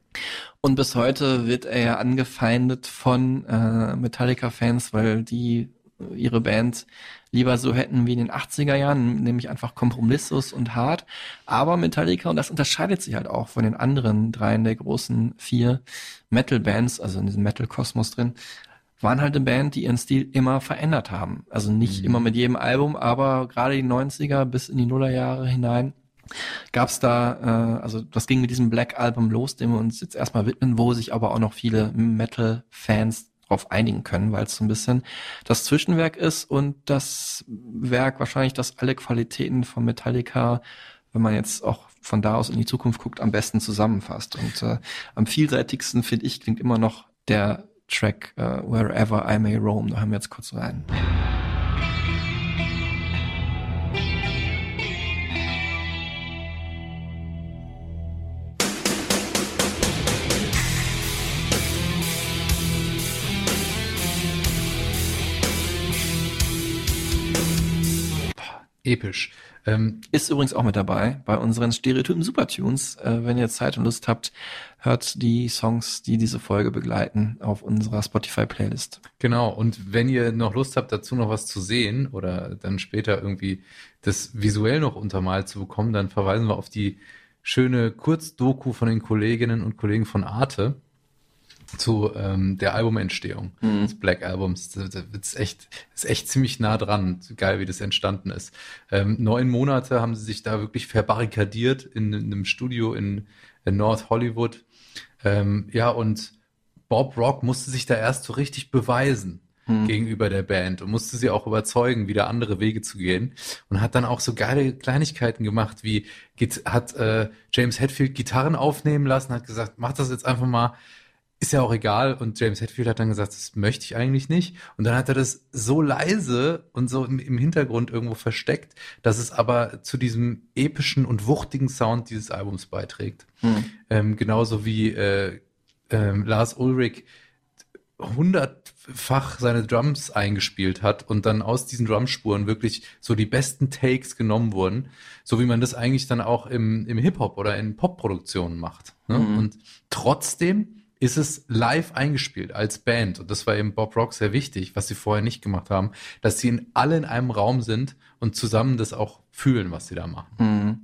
Und bis heute wird er ja angefeindet von äh, Metallica-Fans, weil die ihre Band lieber so hätten wie in den 80er Jahren, nämlich einfach kompromisslos und hart. Aber Metallica, und das unterscheidet sich halt auch von den anderen dreien der großen vier Metal-Bands, also in diesem Metal-Kosmos drin, waren halt eine Band, die ihren Stil immer verändert haben. Also nicht
Mhm.
immer mit jedem Album, aber gerade die 90er bis in die Nullerjahre hinein gab's da, äh, also das ging mit diesem Black Album los, dem wir uns jetzt erstmal widmen, wo sich aber auch noch viele Metal-Fans drauf einigen können, weil es so ein bisschen das Zwischenwerk ist und das Werk wahrscheinlich, das alle Qualitäten von Metallica, wenn man jetzt auch von da aus in die Zukunft guckt, am besten zusammenfasst. Und äh, am vielseitigsten, finde ich, klingt immer noch der Track äh, Wherever I May Roam. Da hören wir jetzt kurz rein.
Episch. Ähm,
Ist übrigens auch mit dabei bei unseren Stereotypen Supertunes. Äh, wenn ihr Zeit und Lust habt, hört die Songs, die diese Folge begleiten, auf unserer Spotify-Playlist.
Genau, und wenn ihr noch Lust habt, dazu noch was zu sehen oder dann später irgendwie das visuell noch untermalt zu bekommen, dann verweisen wir auf die schöne Kurzdoku von den Kolleginnen und Kollegen von Arte zu ähm, der Albumentstehung
Mhm.
des Black Albums. Das, das ist echt, ist echt ziemlich nah dran. Geil, wie das entstanden ist. Ähm, neun Monate haben sie sich da wirklich verbarrikadiert in, in einem Studio in, in North Hollywood. Ähm, ja, und Bob Rock musste sich da erst so richtig beweisen
Mhm.
gegenüber der Band und musste sie auch überzeugen, wieder andere Wege zu gehen und hat dann auch so geile Kleinigkeiten gemacht, wie hat äh, James Hetfield Gitarren aufnehmen lassen, hat gesagt, mach das jetzt einfach mal, ist ja auch egal und James Hetfield hat dann gesagt, das möchte ich eigentlich nicht und dann hat er das so leise und so im, im Hintergrund irgendwo versteckt, dass es aber zu diesem epischen und wuchtigen Sound dieses Albums beiträgt.
Mhm.
Ähm, genauso wie äh, ähm, Lars Ulrich hundertfach seine Drums eingespielt hat und dann aus diesen Drumspuren wirklich so die besten Takes genommen wurden, so wie man das eigentlich dann auch im, im Hip-Hop oder in Pop-Produktionen macht. Ne?
Mhm.
Und trotzdem ist es live eingespielt als Band und das war eben Bob Rock sehr wichtig, was sie vorher nicht gemacht haben, dass sie in, alle in einem Raum sind und zusammen das auch fühlen, was sie da machen.
Mhm.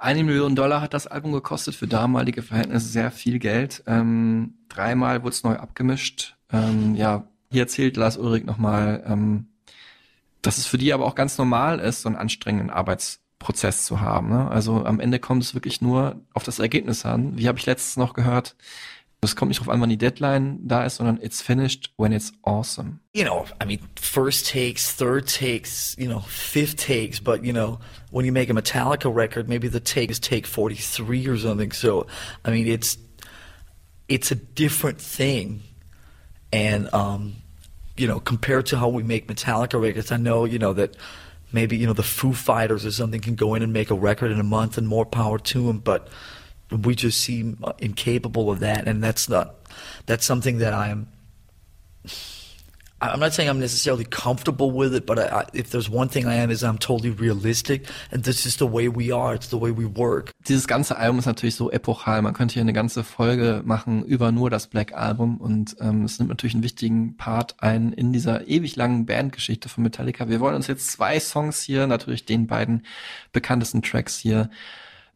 Eine Million Dollar hat das Album gekostet, für damalige Verhältnisse sehr viel Geld. Ähm, dreimal wurde es neu abgemischt. Ähm, ja, hier erzählt Lars Ulrich nochmal, ähm, dass es für die aber auch ganz normal ist, so einen anstrengenden Arbeitsprozess zu haben. Ne? Also am Ende kommt es wirklich nur auf das Ergebnis an. Wie habe ich letztens noch gehört? Es kommt nicht darauf an, wann die Deadline da ist, sondern it's finished when it's awesome.
you know, I mean, first takes, third takes, you know, fifth takes, but you know, when you make a Metallica record, maybe the take is take 43 or something. So, I mean, it's, it's a different thing. And, um, you know, compared to how we make Metallica records, I know, you know, that maybe, you know, the Foo Fighters or something can go in and make a record in a month and more power to them, but we just seem incapable of that. And that's not, that's something that I'm, I'm not saying I'm necessarily comfortable with it, but I, I, if there's one thing I am, is I'm totally realistic, and this is the way we are. It's the way we work.
Dieses ganze Album ist natürlich so epochal. Man könnte hier eine ganze Folge machen über nur das Black Album und ähm, es nimmt natürlich einen wichtigen Part ein in dieser ewig langen Bandgeschichte von Metallica. Wir wollen uns jetzt zwei Songs hier, natürlich den beiden bekanntesten Tracks hier,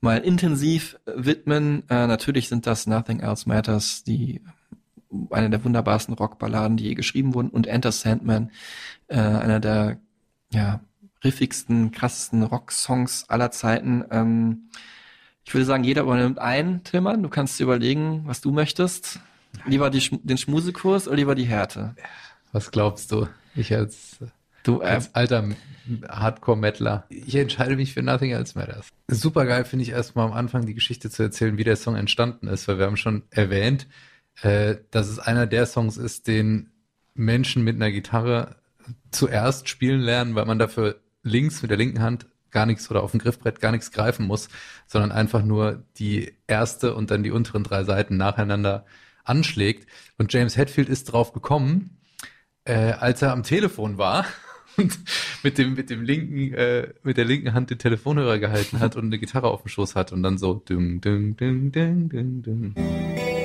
mal intensiv widmen. Äh, natürlich sind das Nothing Else Matters, die eine der wunderbarsten Rockballaden, die je geschrieben wurden, und Enter Sandman, äh, einer der ja, riffigsten, krassesten Rocksongs aller Zeiten. Ähm, ich würde sagen, jeder übernimmt einen, Tillmann. Du kannst dir überlegen, was du möchtest. Lieber die, den Schmusekurs oder lieber die Härte?
Was glaubst du? Ich als,
Du, äh,
als alter Hardcore-Metaler. Ich entscheide mich für Nothing Else Matters. Super geil finde ich erstmal am Anfang die Geschichte zu erzählen, wie der Song entstanden ist, weil wir haben schon erwähnt, äh, dass es einer der Songs ist, den Menschen mit einer Gitarre zuerst spielen lernen, weil man dafür links mit der linken Hand gar nichts oder auf dem Griffbrett gar nichts greifen muss, sondern einfach nur die erste und dann die unteren drei Seiten nacheinander anschlägt. Und James Hetfield ist drauf gekommen, äh, als er am Telefon war und mit dem mit dem linken äh, mit der linken Hand den Telefonhörer gehalten hat und eine Gitarre auf dem Schoß hat und dann so ding ding ding ding ding ding.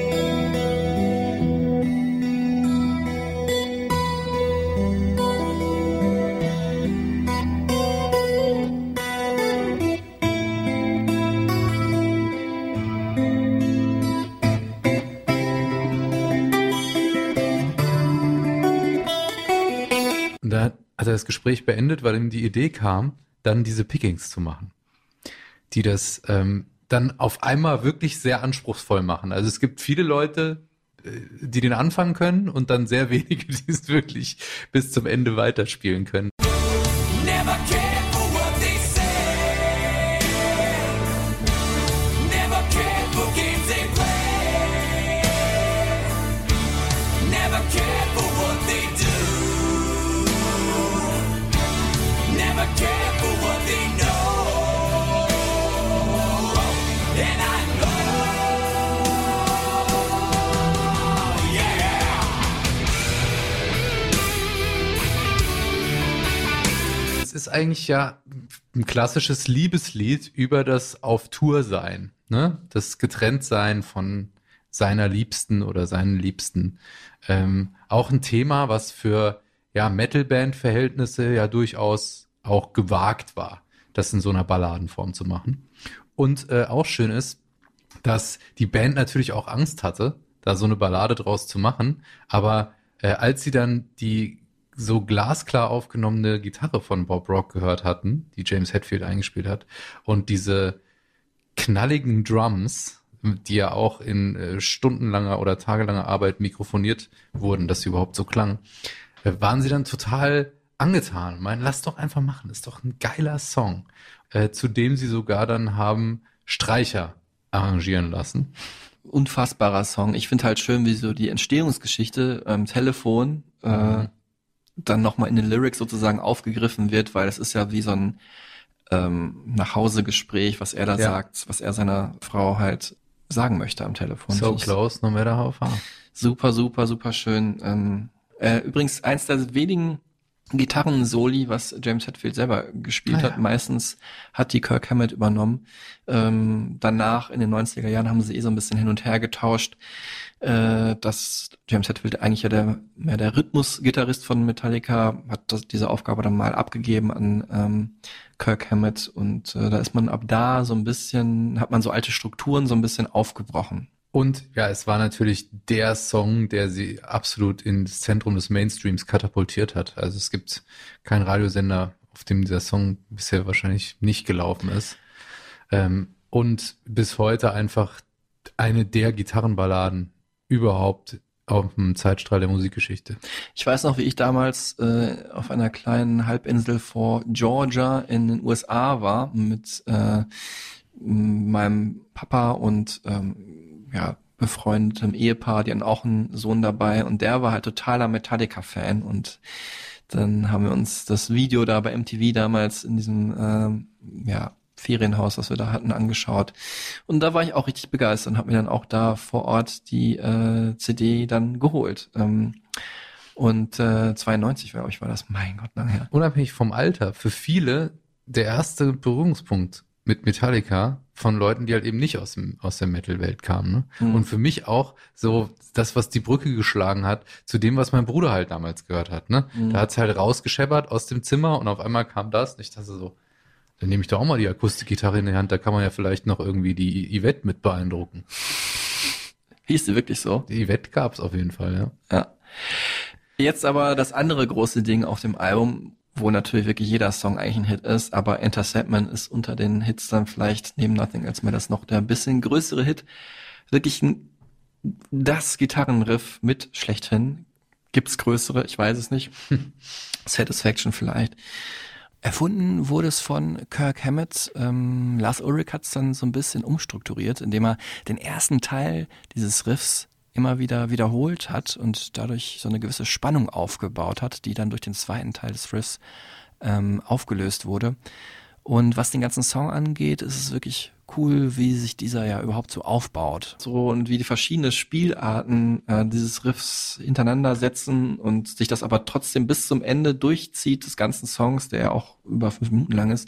Hat er das Gespräch beendet, weil ihm die Idee kam, dann diese Pickings zu machen, die das ähm, dann auf einmal wirklich sehr anspruchsvoll machen. Also es gibt viele Leute, äh, die den anfangen können und dann sehr *laughs* wenige, die es wirklich bis zum Ende weiterspielen können. Ja ein klassisches Liebeslied über das auf Tour sein, ne? Das Getrenntsein von seiner Liebsten oder seinen Liebsten. Ähm, auch ein Thema, was für ja Metalband-Verhältnisse ja durchaus auch gewagt war, das in so einer Balladenform zu machen. Und äh, auch schön ist, dass die Band natürlich auch Angst hatte, da so eine Ballade draus zu machen. Aber äh, als sie dann die so glasklar aufgenommene Gitarre von Bob Rock gehört hatten, die James Hetfield eingespielt hat, und diese knalligen Drums, die ja auch in äh, stundenlanger oder tagelanger Arbeit mikrofoniert wurden, dass sie überhaupt so klangen, äh, waren sie dann total angetan. Meinen, lass doch einfach machen, ist doch ein geiler Song. Äh, zu dem sie sogar dann haben Streicher arrangieren lassen.
Unfassbarer Song. Ich finde halt schön, wie so die Entstehungsgeschichte am Telefon äh,
Mhm.
Dann nochmal in den Lyrics sozusagen aufgegriffen wird, weil es ist ja wie so ein ähm, Nachhausegespräch, was er da
Ja.
sagt, was er seiner Frau halt sagen möchte am Telefon.
So close, no matter how far.
Super, super, super schön. Ähm, äh, übrigens eins der wenigen Gitarren-Soli, was James Hetfield selber gespielt
Ah,
hat.
ja.
Meistens hat die Kirk Hammett übernommen. Ähm, danach in den 90er Jahren haben sie eh so ein bisschen hin und her getauscht, äh, dass James Hetfield eigentlich ja der mehr der Rhythmus-Gitarrist von Metallica hat das, diese Aufgabe dann mal abgegeben an ähm, Kirk Hammett und äh, da ist man ab da so ein bisschen, hat man so alte Strukturen so ein bisschen aufgebrochen.
Und ja, es war natürlich der Song, der sie absolut ins Zentrum des Mainstreams katapultiert hat. Also es gibt keinen Radiosender, auf dem dieser Song bisher wahrscheinlich nicht gelaufen ist. Ähm, und bis heute einfach eine der Gitarrenballaden überhaupt auf dem Zeitstrahl der Musikgeschichte.
Ich weiß noch, wie ich damals äh, auf einer kleinen Halbinsel vor Georgia in den USA war mit äh, meinem Papa und ähm, ja, befreundetem Ehepaar, die hatten auch einen Sohn dabei und der war halt totaler Metallica-Fan und dann haben wir uns das Video da bei MTV damals in diesem ähm, ja, Ferienhaus, was wir da hatten, angeschaut. Und da war ich auch richtig begeistert und habe mir dann auch da vor Ort die äh, CD dann geholt. Ähm, und äh, 92, glaube ich, war das. Mein Gott, lang her.
Unabhängig vom Alter, für viele der erste Berührungspunkt mit Metallica von Leuten, die halt eben nicht aus dem aus der Metal-Welt kamen. Ne?
Mhm.
Und für mich auch so das, was die Brücke geschlagen hat zu dem, was mein Bruder halt damals gehört hat. Ne?
Mhm.
Da hat's halt rausgescheppert aus dem Zimmer und auf einmal kam das. Und ich dachte so, dann nehme ich doch auch mal die Akustikgitarre in die Hand. Da kann man ja vielleicht noch irgendwie die Yvette mit beeindrucken.
Hieß die wirklich so?
Die Yvette gab's auf jeden Fall, ja.
Ja. Jetzt aber das andere große Ding auf dem Album, wo natürlich wirklich jeder Song eigentlich ein Hit ist, aber Enter Sandman ist unter den Hits dann vielleicht neben Nothing Else Matters noch der bisschen größere Hit. Wirklich ein, das Gitarrenriff mit schlechthin. Gibt's größere? Ich weiß es nicht. *laughs* Satisfaction vielleicht. Erfunden wurde es von Kirk Hammett. Ähm, Lars Ulrich hat es dann so ein bisschen umstrukturiert, indem er den ersten Teil dieses Riffs immer wieder wiederholt hat und dadurch so eine gewisse Spannung aufgebaut hat, die dann durch den zweiten Teil des Riffs ähm, aufgelöst wurde. Und was den ganzen Song angeht, ist es wirklich cool, wie sich dieser ja überhaupt so aufbaut. So und wie die verschiedenen Spielarten äh, dieses Riffs hintereinander setzen und sich das aber trotzdem bis zum Ende durchzieht des ganzen Songs, der ja auch über fünf Minuten lang ist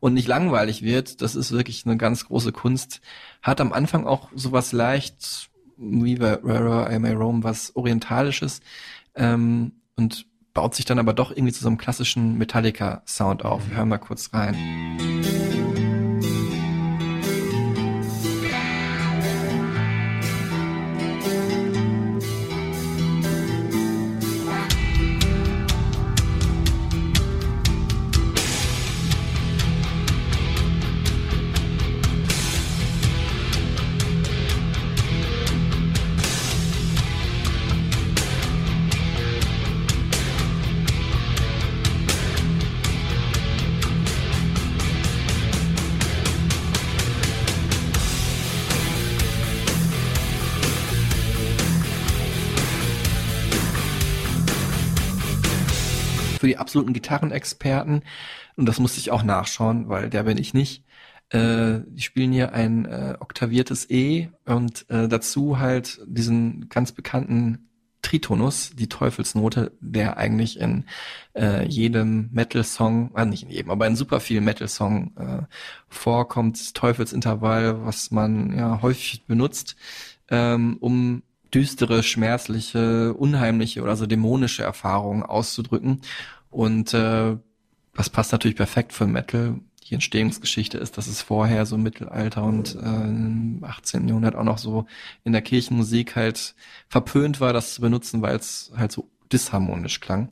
und nicht langweilig wird. Das ist wirklich eine ganz große Kunst. Hat am Anfang auch sowas leicht wie bei Rara I May Roam was Orientalisches ähm, und baut sich dann aber doch irgendwie zu so einem klassischen Metallica-Sound auf. Wir hören mal kurz rein. Absoluten Gitarrenexperten, und das musste ich auch nachschauen, weil der bin ich nicht, äh, die spielen hier ein äh, oktaviertes E und äh, dazu halt diesen ganz bekannten Tritonus, die Teufelsnote, der eigentlich in äh, jedem Metal-Song, äh, nicht in jedem, aber in super vielen Metal-Song äh, vorkommt, Teufelsintervall, was man ja häufig benutzt, ähm, um düstere, schmerzliche, unheimliche oder so dämonische Erfahrungen auszudrücken. Und äh, das passt natürlich perfekt für Metal. Die Entstehungsgeschichte ist, dass es vorher so Mittelalter und äh, im 18. Jahrhundert auch noch so in der Kirchenmusik halt verpönt war, das zu benutzen, weil es halt so disharmonisch klang.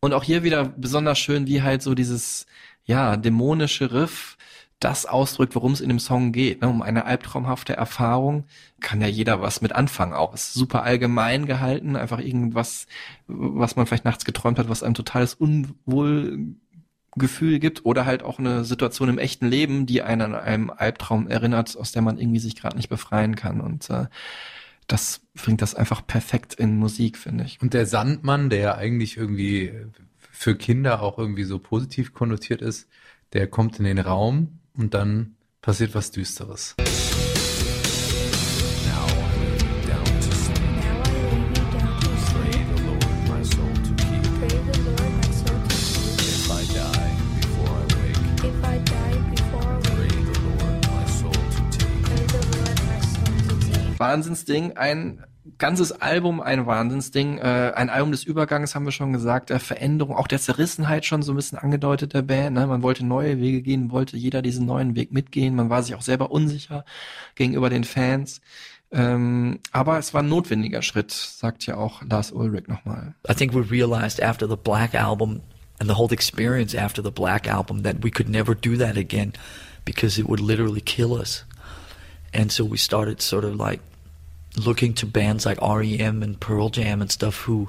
Und auch hier wieder besonders schön, wie halt so dieses, ja, dämonische Riff das ausdrückt, worum es in dem Song geht. Ne? Um eine albtraumhafte Erfahrung kann ja jeder was mit anfangen auch. Ist super allgemein gehalten, einfach irgendwas, was man vielleicht nachts geträumt hat, was einem totales Unwohlgefühl gibt oder halt auch eine Situation im echten Leben, die einen an einem Albtraum erinnert, aus der man irgendwie sich gerade nicht befreien kann. Und äh, das bringt das einfach perfekt in Musik, finde ich.
Und der Sandmann, der ja eigentlich irgendwie für Kinder auch irgendwie so positiv konnotiert ist, der kommt in den Raum und dann passiert was Düsteres.
Wahnsinnsding, ein ganzes Album ein Wahnsinnsding, äh, ein Album des Übergangs haben wir schon gesagt, der Veränderung, auch der Zerrissenheit schon so ein bisschen angedeutet der Band. Ne? Man wollte neue Wege gehen, wollte jeder diesen neuen Weg mitgehen. Man war sich auch selber unsicher gegenüber den Fans. Ähm, aber es war ein notwendiger Schritt, sagt ja auch Lars Ulrich nochmal.
I think we realized after the Black Album and the whole experience after the Black Album that we could never do that again because it would literally kill us. And so we started sort of like looking to bands like REM and Pearl Jam and stuff who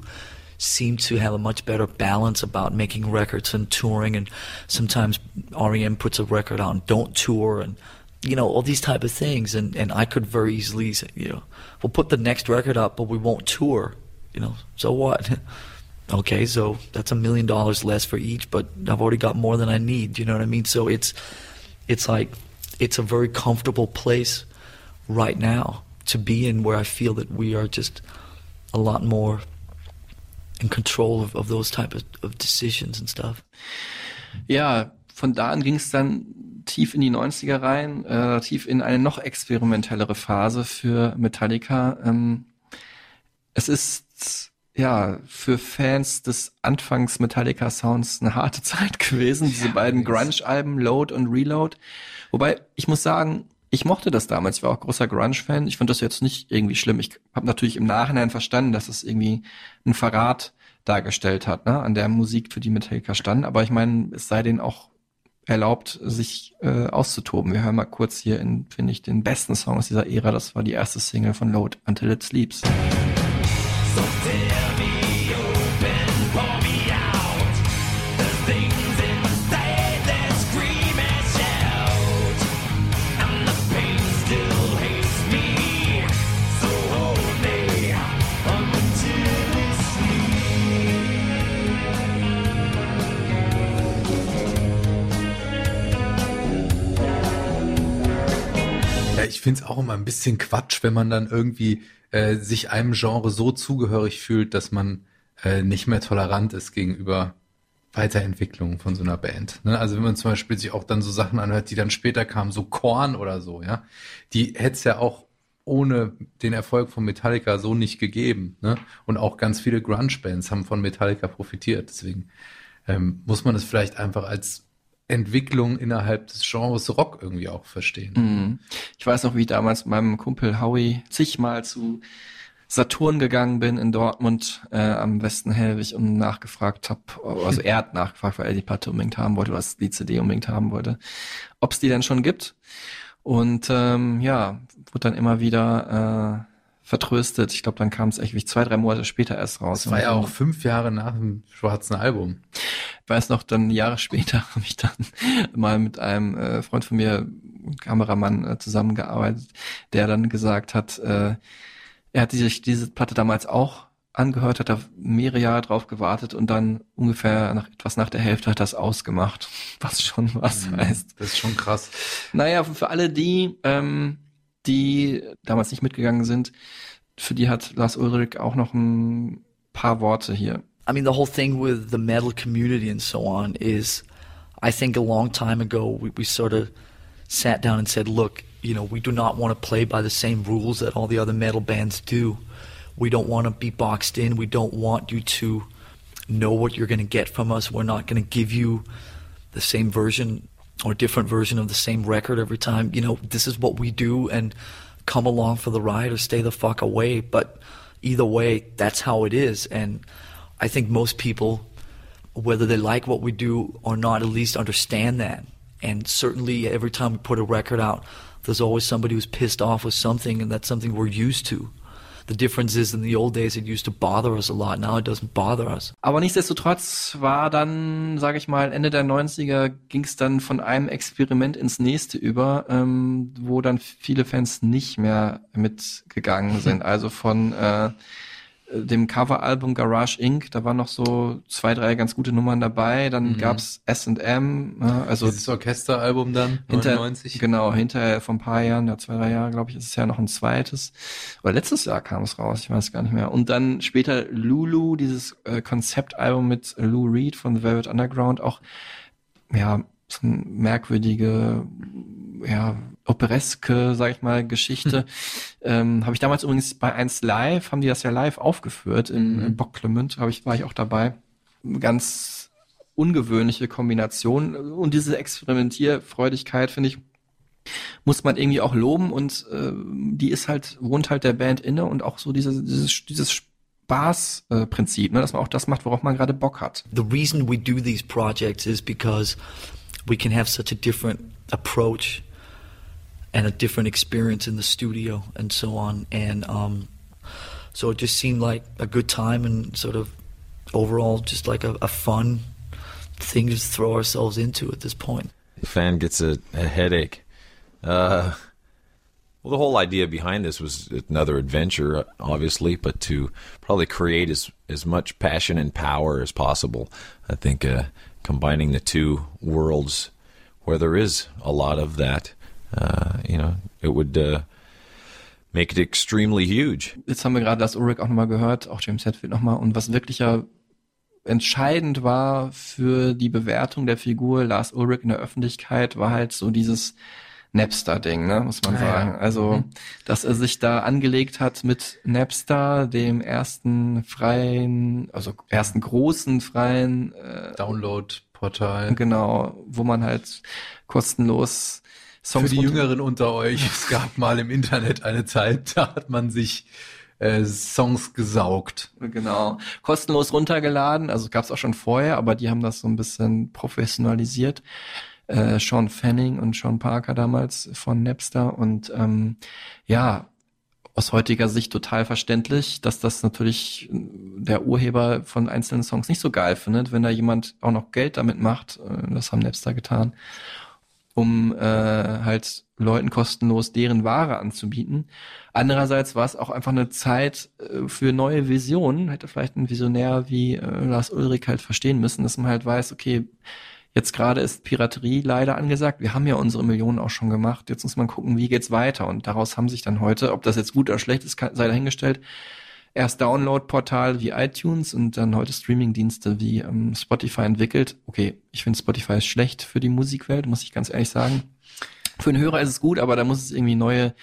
seem to have a much better balance about making records and touring. And sometimes REM puts a record on don't tour and you know all these type of things. And and I could very easily say you know we'll put the next record up but we won't tour you know so what? *laughs* Okay so that's a million dollars less for each but I've already got more than I need you know what I mean? So it's it's like it's a very comfortable place right now to be in where I feel that we are just a lot more in control of, of those type of, of decisions and stuff.
Ja, von da an ging es dann tief in die 90er rein, äh, tief in eine noch experimentellere Phase für Metallica. Ähm, es ist ja für Fans des Anfangs Metallica Sounds eine harte *laughs* Zeit gewesen, diese ja, beiden Grunge-Alben Load und Reload. Wobei ich muss sagen, ich mochte das damals, ich war auch großer Grunge-Fan. Ich fand das jetzt nicht irgendwie schlimm. Ich habe natürlich im Nachhinein verstanden, dass es irgendwie ein Verrat dargestellt hat, ne, an der Musik, für die Metallica stand. Aber ich meine, es sei denen auch erlaubt, sich äh, auszutoben. Wir hören mal kurz hier in, finde ich, den besten Song aus dieser Ära. Das war die erste Single von Load, Until It Sleeps. So
ich finde es auch immer ein bisschen Quatsch, wenn man dann irgendwie äh, sich einem Genre so zugehörig fühlt, dass man äh, nicht mehr tolerant ist gegenüber Weiterentwicklungen von so einer Band. Ne? Also wenn man zum Beispiel sich auch dann so Sachen anhört, die dann später kamen, so Korn oder so, ja, die hätte es ja auch ohne den Erfolg von Metallica so nicht gegeben. Ne? Und auch ganz viele Grunge-Bands haben von Metallica profitiert. Deswegen ähm, muss man es vielleicht einfach als Entwicklung innerhalb des Genres Rock irgendwie auch verstehen.
Mhm. Ich weiß noch, wie ich damals mit meinem Kumpel Howie zigmal zu Saturn gegangen bin in Dortmund äh, am Westen Hellwig und nachgefragt habe, also er hat nachgefragt, weil er die Platte unbedingt haben wollte, was die CD unbedingt haben wollte, ob es die denn schon gibt. Und ähm, ja, wurde dann immer wieder äh, vertröstet. Ich glaube, dann kam es echt zwei, drei Monate später erst raus.
Das war ja auch fünf Jahre nach dem schwarzen Album.
Ich weiß noch, dann Jahre später *laughs* habe ich dann mal mit einem äh, Freund von mir, Kameramann, äh, zusammengearbeitet, der dann gesagt hat, äh, er hat sich diese Platte damals auch angehört, hat da mehrere Jahre drauf gewartet und dann ungefähr nach etwas nach der Hälfte hat das ausgemacht, *laughs* was schon was mhm, heißt.
Das ist schon krass.
Naja, für alle die, ähm, die damals nicht mitgegangen sind, für die hat Lars Ulrich auch noch ein paar Worte hier.
I mean, the whole thing with the metal community and so on is, I think a long time ago, we, we sort of sat down and said, look, you know, we do not want to play by the same rules that all the other metal bands do. We don't want to be boxed in. We don't want you to know what you're going to get from us. We're not going to give you the same version or different version of the same record every time. You know, this is what we do and come along for the ride or stay the fuck away. But either way, that's how it is. And I think most people, whether they like what we do or not, at least understand that. And certainly every time we put a record out, there's always somebody who's pissed off with something, and that's something we're used to. The difference is in the old days it used to bother us a lot. Now it doesn't bother us.
Aber nichtsdestotrotz war dann, sage ich mal, Ende der 90er ging es dann von einem Experiment ins nächste über, ähm, wo dann viele Fans nicht mehr mitgegangen sind. *laughs* Also von äh, dem Coveralbum Garage Inc., da waren noch so zwei, drei ganz gute Nummern dabei. Dann
Mhm.
gab's S&M, äh, also
Dieses Orchesteralbum dann,
hinter,
99.
Genau, hinterher vor ein paar Jahren, ja zwei, drei Jahre, glaube ich, ist es ja noch ein zweites. Oder letztes Jahr kam es raus, ich weiß gar nicht mehr. Und dann später Lulu, dieses äh, Konzeptalbum mit Lou Reed von The Velvet Underground, auch ja, merkwürdige, ja, opereske, sag ich mal, Geschichte. ähm, habe ich damals übrigens bei 1 Live, haben die das ja live aufgeführt, im,
Mhm.
im Bock Clement, hab ich, war ich auch dabei. Ganz ungewöhnliche Kombination. Und diese Experimentierfreudigkeit, finde ich, muss man irgendwie auch loben und äh, die ist halt, wohnt halt der Band inne und auch so diese, dieses, dieses Spaßprinzip, äh, ne, dass man auch das macht, worauf man gerade Bock hat.
The reason we do these projects is because we can have such a different approach and a different experience in the studio and so on. And um, so it just seemed like a good time and sort of overall just like a, a fun thing to throw ourselves into at this point.
fan gets a, a headache. Uh, well, the whole idea behind this was another adventure, obviously, but to probably create as as much passion and power as possible. I think uh, combining the two worlds, where there is a lot of that, uh, you know, it would uh, make it extremely huge.
Jetzt haben wir gerade das Ulrich auch nochmal gehört, auch James Hetfield nochmal. Und was wirklich ja entscheidend war für die Bewertung der Figur Lars Ulrich in der Öffentlichkeit, war halt so dieses Napster-Ding, ne, muss man
Ah, ja.
sagen. Also,
Mhm.
dass er sich da angelegt hat mit Napster, dem ersten freien, also ersten großen freien äh,
Download-Portal.
Genau, wo man halt kostenlos Songs
Für die Jüngeren unter euch, *laughs* es gab mal im Internet eine Zeit, da hat man sich äh, Songs gesaugt.
Genau. Kostenlos runtergeladen, also gab es auch schon vorher, aber die haben das so ein bisschen professionalisiert. Äh, Sean Fanning und Sean Parker damals von Napster und ähm, ja, aus heutiger Sicht total verständlich, dass das natürlich der Urheber von einzelnen Songs nicht so geil findet, wenn da jemand auch noch Geld damit macht. Äh, Das haben Napster getan, um äh, halt Leuten kostenlos deren Ware anzubieten. Andererseits war es auch einfach eine Zeit äh, für neue Visionen. Hätte vielleicht ein Visionär wie äh, Lars Ulrich halt verstehen müssen, dass man halt weiß, okay, jetzt gerade ist Piraterie leider angesagt. Wir haben ja unsere Millionen auch schon gemacht. Jetzt muss man gucken, wie geht's weiter. Und daraus haben sich dann heute, ob das jetzt gut oder schlecht ist, sei dahingestellt, erst Download-Portal wie iTunes und dann heute Streaming-Dienste wie ähm, Spotify entwickelt. Okay, ich finde Spotify ist schlecht für die Musikwelt, muss ich ganz ehrlich sagen. Für den Hörer ist es gut, aber da muss es irgendwie neue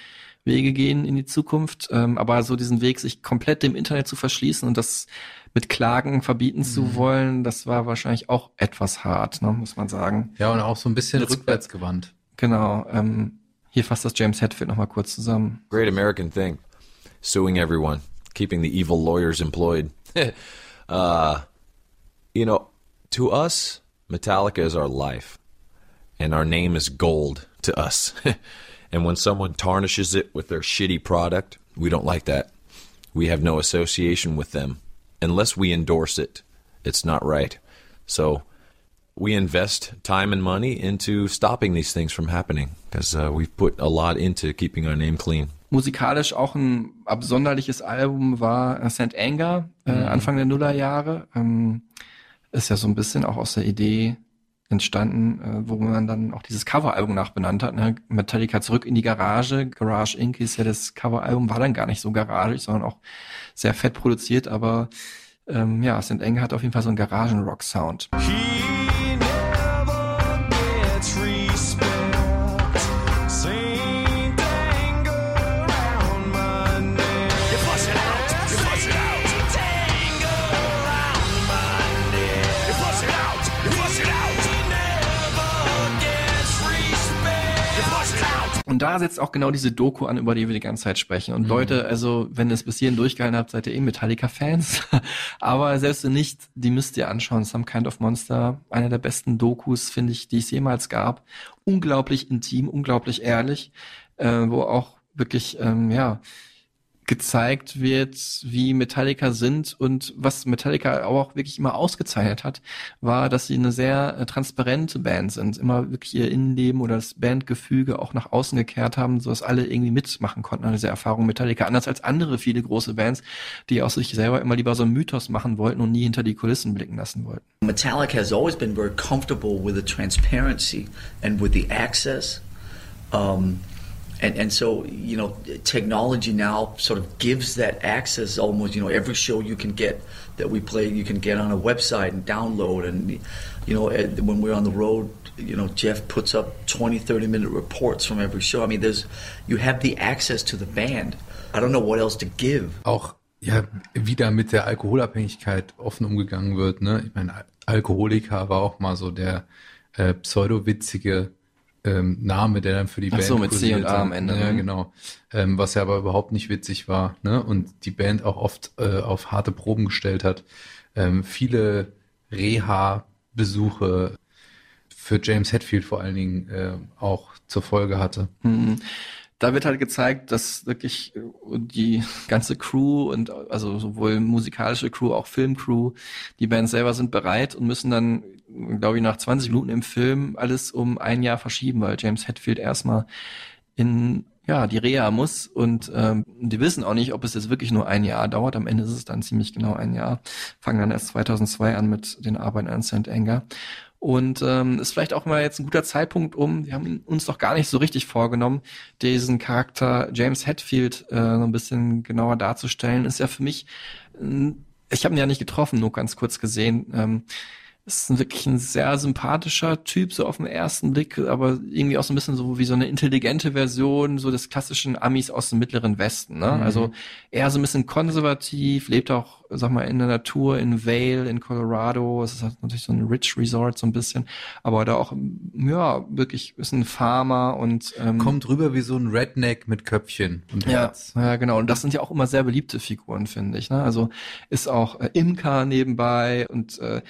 Wege gehen in die Zukunft. Ähm, aber so diesen Weg, sich komplett dem Internet zu verschließen und das mit Klagen verbieten zu wollen, das war wahrscheinlich auch etwas hart, ne, muss man sagen.
Ja, und auch so ein bisschen
Jetzt-
rückwärts gewandt.
Genau. Ähm, hier fasst das James Hetfield nochmal kurz zusammen.
Great American thing. Suing everyone, keeping the evil lawyers employed. *laughs* uh, you know, to us, Metallica is our life, and our name is gold to us. *laughs* and when someone tarnishes it with their shitty product, we don't like that. We have no association with them. Unless we endorse it, it's not right. So we invest time and money into stopping these things from happening because uh, we've put a lot into keeping our name clean.
Musikalisch auch ein absonderliches Album war äh, St. Anger, äh,
Mhm.
Anfang der Nullerjahre. Ähm, ist ja so ein bisschen auch aus der Idee entstanden, äh, wo man dann auch dieses Coveralbum nachbenannt hat. Ne? Metallica zurück in die Garage. Garage Inc. ist ja das Coveralbum, war dann gar nicht so garagig, sondern auch sehr fett produziert, aber ähm, ja, St. Anger hat auf jeden Fall so einen Garagen-Rock-Sound. Und da setzt auch genau diese Doku an, über die wir die ganze Zeit sprechen. Und
Mhm.
Leute, also wenn ihr es bis hierhin durchgehalten habt, seid ihr eh Metallica-Fans. *laughs* Aber selbst wenn nicht, die müsst ihr anschauen. Some Kind of Monster, einer der besten Dokus, finde ich, die es jemals gab. Unglaublich intim, unglaublich ehrlich, äh, wo auch wirklich, ähm, ja, gezeigt wird, wie Metallica sind und was Metallica auch wirklich immer ausgezeichnet hat, war, dass sie eine sehr äh, transparente Band sind, immer wirklich ihr Innenleben oder das Bandgefüge auch nach außen gekehrt haben, so dass alle irgendwie mitmachen konnten an dieser Erfahrung Metallica, anders als andere viele große Bands, die aus sich selber immer lieber so einen Mythos machen wollten und nie hinter die Kulissen blicken lassen wollten.
Metallica has always been very comfortable with the transparency and with the access. Um, and, and so, you know, technology now sort of gives that access almost, you know, every show you can get that we play, you can get on a website and download. And, you know, when we're on the road, you know, Jeff puts up 20, 30 minute reports from every show. I mean, there's, you have the access to the band. I don't know what else to give.
Auch ja wieder mit der Alkoholabhängigkeit offen umgegangen wird. Ne? Ich meine, Alkoholiker war auch mal so der äh, pseudowitzige ähm, Name, der dann für die
Ach
Band
so, mit C und A am Ende,
Ja,
mhm.
genau. Ähm, was ja aber überhaupt nicht witzig war. Ne? Und die Band auch oft äh, auf harte Proben gestellt hat. Ähm, viele Reha-Besuche für James Hetfield vor allen Dingen äh, auch zur Folge hatte.
Mhm. Da wird halt gezeigt, dass wirklich äh, die ganze Crew und also sowohl musikalische Crew, auch Filmcrew, die Bands selber sind bereit und müssen dann, glaube ich, nach 20 Minuten im Film alles um ein Jahr verschieben, weil James Hetfield erstmal in ja die Reha muss und ähm, die wissen auch nicht, ob es jetzt wirklich nur ein Jahr dauert. Am Ende ist es dann ziemlich genau ein Jahr. Fangen dann erst 2002 an mit den Arbeiten an St. Anger. Und ähm, ist vielleicht auch mal jetzt ein guter Zeitpunkt, um, wir haben uns doch gar nicht so richtig vorgenommen, diesen Charakter James Hetfield äh, so ein bisschen genauer darzustellen. Ist ja für mich, äh, ich habe ihn ja nicht getroffen, nur ganz kurz gesehen. Ähm, ist ein wirklich ein sehr sympathischer Typ, so auf den ersten Blick, aber irgendwie auch so ein bisschen so wie so eine intelligente Version so des klassischen Amis aus dem mittleren Westen. Ne?
Mhm.
Also eher so ein bisschen konservativ, lebt auch, sag mal, in der Natur, in Vale, in Colorado. Es ist halt natürlich so ein Rich Resort so ein bisschen, aber da auch, ja, wirklich ist ein Farmer und ähm,
Kommt rüber wie so ein Redneck mit Köpfchen und
ja,
Herz.
ja, genau. Und das sind ja auch immer sehr beliebte Figuren, finde ich. Ne? Also ist auch äh, Imker nebenbei und äh,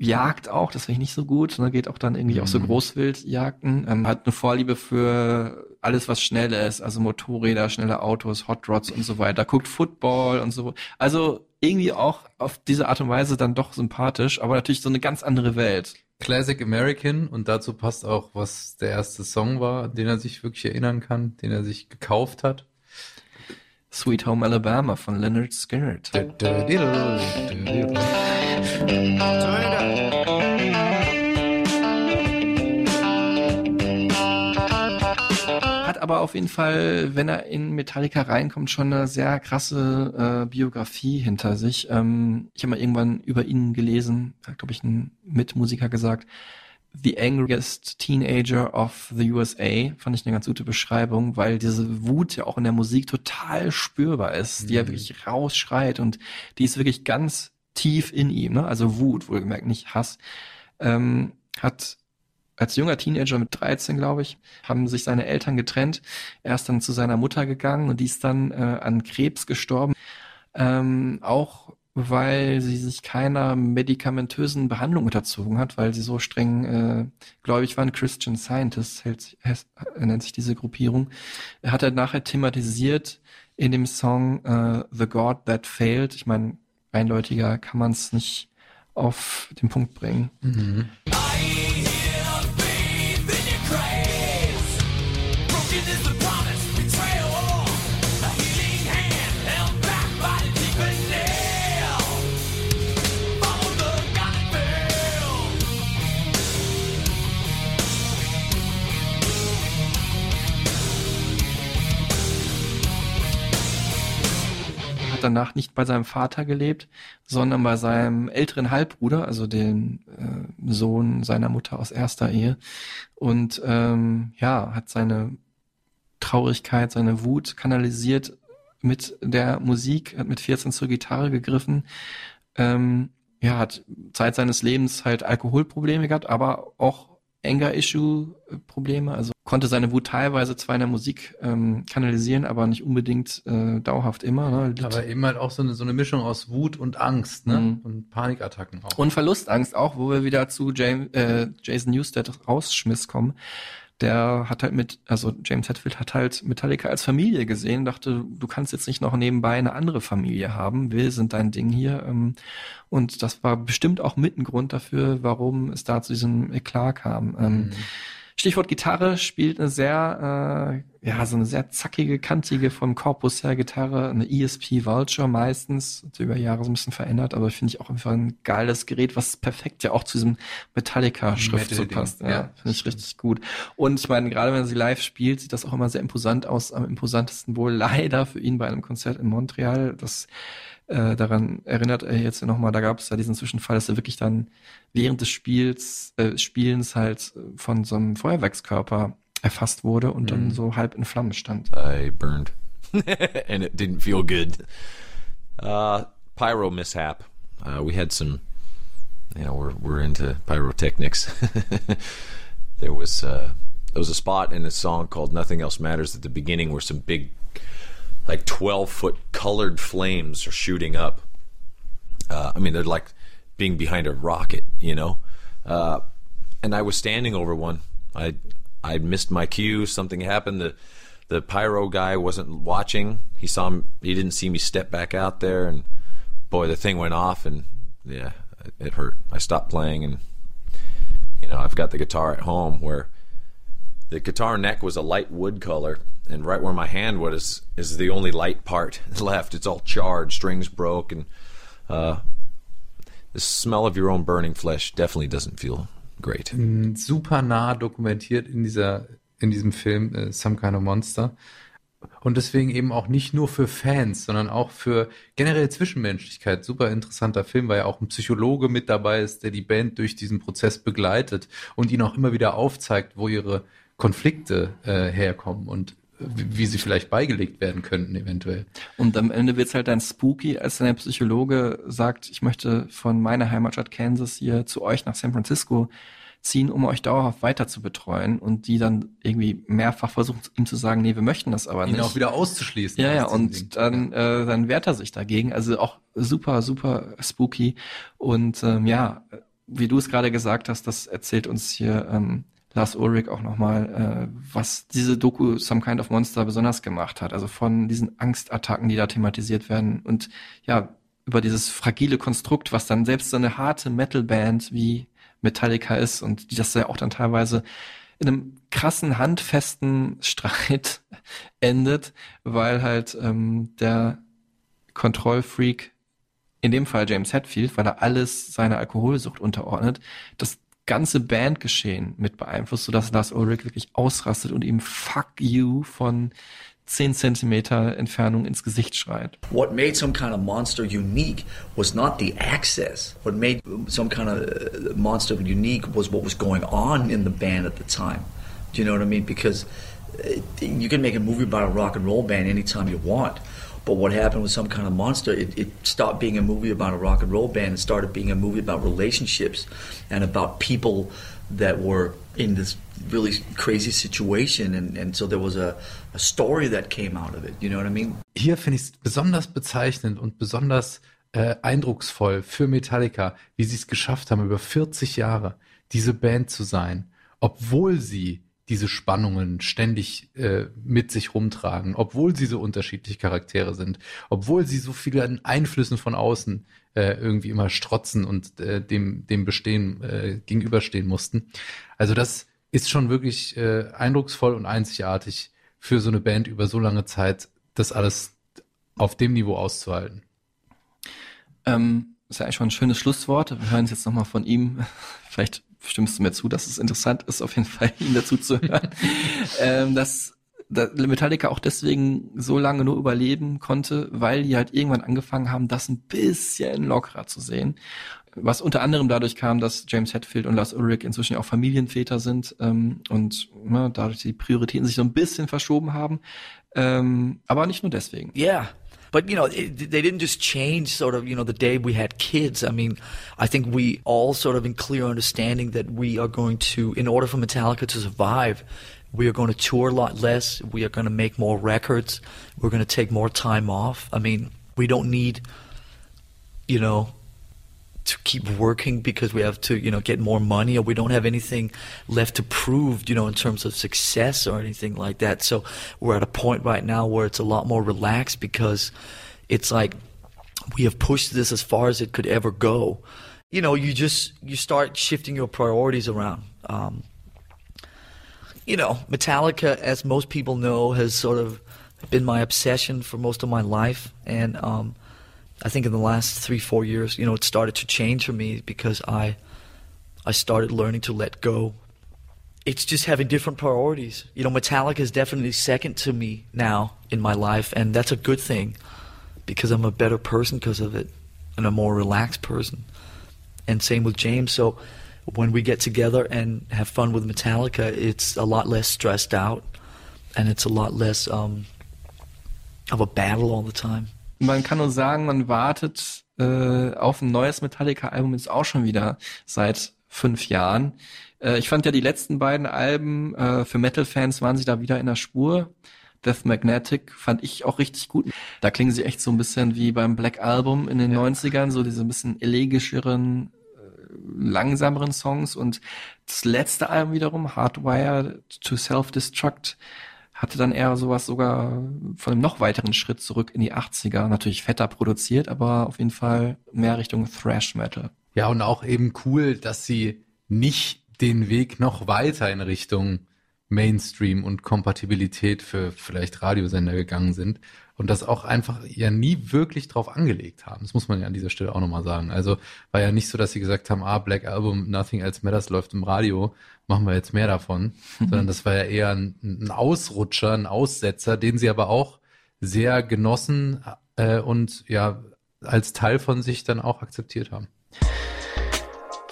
jagt auch, das finde ich nicht so gut. Ne? Geht auch dann irgendwie auch so
Mhm.
Großwildjagden. Ähm, hat eine Vorliebe für alles, was schnell ist, also Motorräder, schnelle Autos, Hot Rods und so weiter. Guckt Football und so. Also irgendwie auch auf diese Art und Weise dann doch sympathisch, aber natürlich so eine ganz andere Welt.
Classic American und dazu passt auch, was der erste Song war, den er sich wirklich erinnern kann, den er sich gekauft hat.
Sweet Home Alabama von Leonard Skinner. Hat aber auf jeden Fall, wenn er in Metallica reinkommt, schon eine sehr krasse äh, Biografie hinter sich. Ähm, ich habe mal irgendwann über ihn gelesen, hat glaube ich ein Mitmusiker gesagt, The Angriest Teenager of the USA, fand ich eine ganz gute Beschreibung, weil diese Wut ja auch in der Musik total spürbar ist, die er
Mhm.
wirklich rausschreit und die ist wirklich ganz tief in ihm, ne? also Wut, wohlgemerkt, nicht Hass, ähm, hat als junger Teenager mit 13, glaube ich, haben sich seine Eltern getrennt. Er ist dann zu seiner Mutter gegangen und die ist dann äh, an Krebs gestorben. Ähm, auch weil sie sich keiner medikamentösen Behandlung unterzogen hat, weil sie so streng äh, gläubig waren. Christian Scientist hält, sich- heißt- nennt sich diese Gruppierung. Er hat er nachher thematisiert in dem Song äh, The God That Failed. Ich meine, eindeutiger kann man es nicht auf den Punkt bringen.
Mhm.
Hat danach nicht bei seinem Vater gelebt, sondern bei seinem älteren Halbbruder, also dem äh, Sohn seiner Mutter aus erster Ehe. Und ähm, ja, hat seine Traurigkeit, seine Wut kanalisiert mit der Musik, hat mit 14 zur Gitarre gegriffen. Ähm, ja, hat Zeit seines Lebens halt Alkoholprobleme gehabt, aber auch Anger-Issue-Probleme. Also konnte seine Wut teilweise zwar in der Musik ähm, kanalisieren, aber nicht unbedingt äh, dauerhaft immer. Ne?
Aber eben halt auch so eine, so eine Mischung aus Wut und Angst ne?
Mhm.
und Panikattacken auch.
Und Verlustangst auch, wo wir wieder zu James, äh, Jason Newsted rausschmiss kommen. Der hat halt mit, also James Hetfield hat halt Metallica als Familie gesehen, dachte, du kannst jetzt nicht noch nebenbei eine andere Familie haben, wir sind dein Ding hier. Ähm, und das war bestimmt auch mit ein Grund dafür, warum es da zu diesem Eklat kam. Ähm,
Mhm.
Stichwort Gitarre spielt eine sehr, äh, ja, so eine sehr zackige, kantige vom Korpus her Gitarre, eine ESP Vulture meistens, über Jahre so ein bisschen verändert, aber finde ich auch einfach ein geiles Gerät, was perfekt ja auch zu diesem Metallica-Schriftzug
Metal-Ding,
passt. Ja,
ja,
finde ich richtig gut. Und ich meine, gerade wenn sie live spielt, sieht das auch immer sehr imposant aus, am imposantesten wohl *laughs* leider für ihn bei einem Konzert in Montreal, das äh, daran erinnert er jetzt nochmal, da gab es ja diesen Zwischenfall, dass er wirklich dann während des Spiels, äh, Spielens halt äh, von so einem Feuerwerkskörper erfasst wurde und dann
Mhm.
so halb in Flammen stand.
I burned, *laughs* and it didn't feel good. Uh, pyro mishap. Uh, we had some, you know, we're we're into pyrotechnics. *laughs* there was uh, there was a spot in a song called "Nothing Else Matters" at the beginning where some big, like twelve foot colored flames are shooting up. Uh, I mean, they're like being behind a rocket, you know. Uh, and I was standing over one. I I missed my cue. Something happened. The the pyro guy wasn't watching. He saw me, he didn't see me step back out there, and boy, the thing went off, and yeah, it hurt. I stopped playing, and you know, I've got the guitar at home where the guitar neck was a light wood color, and right where my hand was is the only light part *laughs* left. It's all charred, strings broke, and uh, the smell of your own burning flesh definitely doesn't feel great.
Mm, super nah dokumentiert in dieser in diesem Film äh, Some Kind of Monster und deswegen eben auch nicht nur für Fans, sondern auch für generell Zwischenmenschlichkeit. Super interessanter Film, weil ja auch ein Psychologe mit dabei ist, der die Band durch diesen Prozess begleitet und ihnen auch immer wieder aufzeigt, wo ihre Konflikte äh, herkommen und wie, sie vielleicht beigelegt werden könnten eventuell.
Und am Ende wird's halt dann spooky, als dann der Psychologe sagt, ich möchte von meiner Heimatstadt Kansas hier zu euch nach San Francisco ziehen, um euch dauerhaft weiter zu betreuen und die dann irgendwie mehrfach versuchen, ihm zu sagen, nee, wir möchten das aber
Ihn
nicht.
auch wieder auszuschließen.
Ja, ja, und dann, äh, dann wehrt er sich dagegen. Also auch super, super spooky. Und ähm, ja, wie du es gerade gesagt hast, das erzählt uns hier ähm, Lars Ulrich auch nochmal, äh, was diese Doku Some Kind of Monster besonders gemacht hat. Also von diesen Angstattacken, die da thematisiert werden und ja, über dieses fragile Konstrukt, was dann selbst so eine harte Metalband wie Metallica ist und die das ja auch dann teilweise in einem krassen, handfesten Streit *laughs* endet, weil halt ähm, der Kontrollfreak, in dem Fall James Hetfield, weil er alles seiner Alkoholsucht unterordnet, das ganze Bandgeschehen mit beeinflusst, sodass Lars Ulrich wirklich ausrastet und ihm Fuck you von 10 Zentimeter Entfernung ins Gesicht schreit.
What made some kind of monster unique was not the access. What made some kind of uh, monster unique was what was going on in the band at the time. Do you know what I mean? Because uh, you can make a movie about a rock and roll band anytime you want. But what happened with some kind of monster, it, it stopped being a movie about a rock and roll band and started being a movie about relationships and about people that were in this really crazy situation. And, and so there was a, a story that came out of it. You know what I mean?
Hier finde ich es besonders bezeichnend und besonders äh, eindrucksvoll für Metallica, wie sie es geschafft haben, über 40 Jahre diese Band zu sein, obwohl sie diese Spannungen ständig äh, mit sich rumtragen, obwohl sie so unterschiedliche Charaktere sind, obwohl sie so viele Einflüssen von außen äh, irgendwie immer strotzen und äh, dem, dem Bestehen äh, gegenüberstehen mussten. Also das ist schon wirklich äh, eindrucksvoll und einzigartig für so eine Band über so lange Zeit, das alles auf dem Niveau auszuhalten.
Ähm, ist ja eigentlich schon ein schönes Schlusswort. Wir hören es jetzt nochmal von ihm. *laughs* Vielleicht stimmst du mir zu, dass es interessant ist, auf jeden Fall *laughs* ihn dazu zu hören. *laughs* ähm, das da Metallica auch deswegen so lange nur überleben konnte, weil die halt irgendwann angefangen haben, das ein bisschen lockerer zu sehen. Was unter anderem dadurch kam, dass James Hetfield und Lars Ulrich inzwischen auch Familienväter sind ähm, und ne, dadurch die Prioritäten sich so ein bisschen verschoben haben. Ähm, aber nicht nur deswegen.
Yeah. But you know, it, they didn't just change sort of, you know, the day we had kids. I mean, I think we all sort of in clear understanding that we are going to, in order for Metallica to survive, we are going to tour a lot less. We are going to make more records. We're going to take more time off. I mean, we don't need, you know, to keep working because we have to, you know, get more money or we don't have anything left to prove, you know, in terms of success or anything like that. So we're at a point right now where it's a lot more relaxed because it's like we have pushed this as far as it could ever go. You know, you just, you start shifting your priorities around. Um, you know, Metallica, as most people know, has sort of been my obsession for most of my life. And, um, I think in the last three, four years, you know, it started to change for me because I, I started learning to let go. It's just having different priorities. You know, Metallica is definitely second to me now in my life, and that's a good thing because I'm a better person because of it and a more relaxed person. And same with James. So when we get together and have fun with Metallica, it's a lot less stressed out and it's a lot less um, of a battle all the time.
Man kann nur sagen, man wartet äh, auf ein neues Metallica-Album jetzt auch schon wieder seit fünf Jahren. Äh, ich fand ja die letzten beiden Alben äh, für Metal-Fans waren sie da wieder in der Spur. Death Magnetic fand ich auch richtig gut. Da klingen sie echt so ein bisschen wie beim Black Album in den ja. 90ern, so diese ein bisschen elegischeren, äh, langsameren Songs. Und das letzte Album wiederum, Hardwire to Self-Destruct, hatte dann eher sowas sogar von einem noch weiteren Schritt zurück in die 80er. Natürlich fetter produziert, aber auf jeden Fall mehr Richtung Thrash Metal.
Ja, und auch eben cool, dass sie nicht den Weg noch weiter in Richtung Mainstream und Kompatibilität für vielleicht Radiosender gegangen sind und das auch einfach ja nie wirklich drauf angelegt haben. Das muss man ja an dieser Stelle auch nochmal sagen. Also war ja nicht so, dass sie gesagt haben, ah, Black Album, Nothing Else Matters läuft im Radio, machen wir jetzt mehr davon, *laughs* sondern das war ja eher ein, ein, Ausrutscher, ein Aussetzer, den sie aber auch sehr genossen äh, und ja als Teil von sich dann auch akzeptiert haben.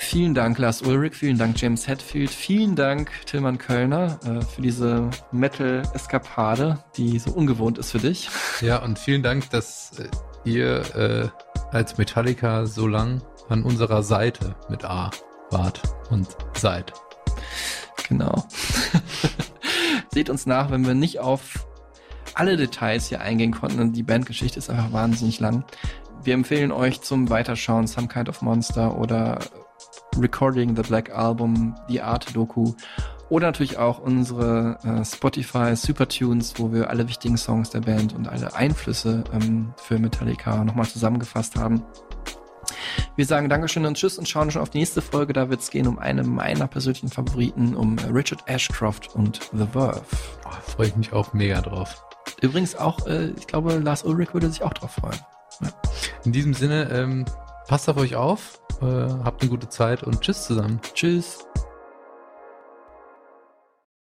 Vielen Dank, Lars Ulrich, vielen Dank, James Hetfield, vielen Dank, Tillmann Kölner, äh, für diese Metal-Eskapade, die so ungewohnt ist für dich.
Ja, und vielen Dank, dass äh, ihr äh, als Metallica so lang an unserer Seite mit A wart und seid.
Genau. *laughs* Seht uns nach, wenn wir nicht auf alle Details hier eingehen konnten. Die Bandgeschichte ist einfach wahnsinnig lang. Wir empfehlen euch zum Weiterschauen Some Kind of Monster oder Recording the Black Album, die Art Doku oder natürlich auch unsere äh, Spotify Supertunes, wo wir alle wichtigen Songs der Band und alle Einflüsse ähm, für Metallica nochmal zusammengefasst haben. Wir sagen Dankeschön und Tschüss und schauen schon auf die nächste Folge. Da wird es gehen um eine meiner persönlichen Favoriten, um Richard Ashcroft und The Verve.
Oh, Freue ich mich auch mega drauf.
Übrigens auch, äh, ich glaube, Lars Ulrich würde sich auch drauf freuen. Ja.
In diesem Sinne, ähm, passt auf euch auf, äh, habt eine gute Zeit und tschüss zusammen.
Tschüss.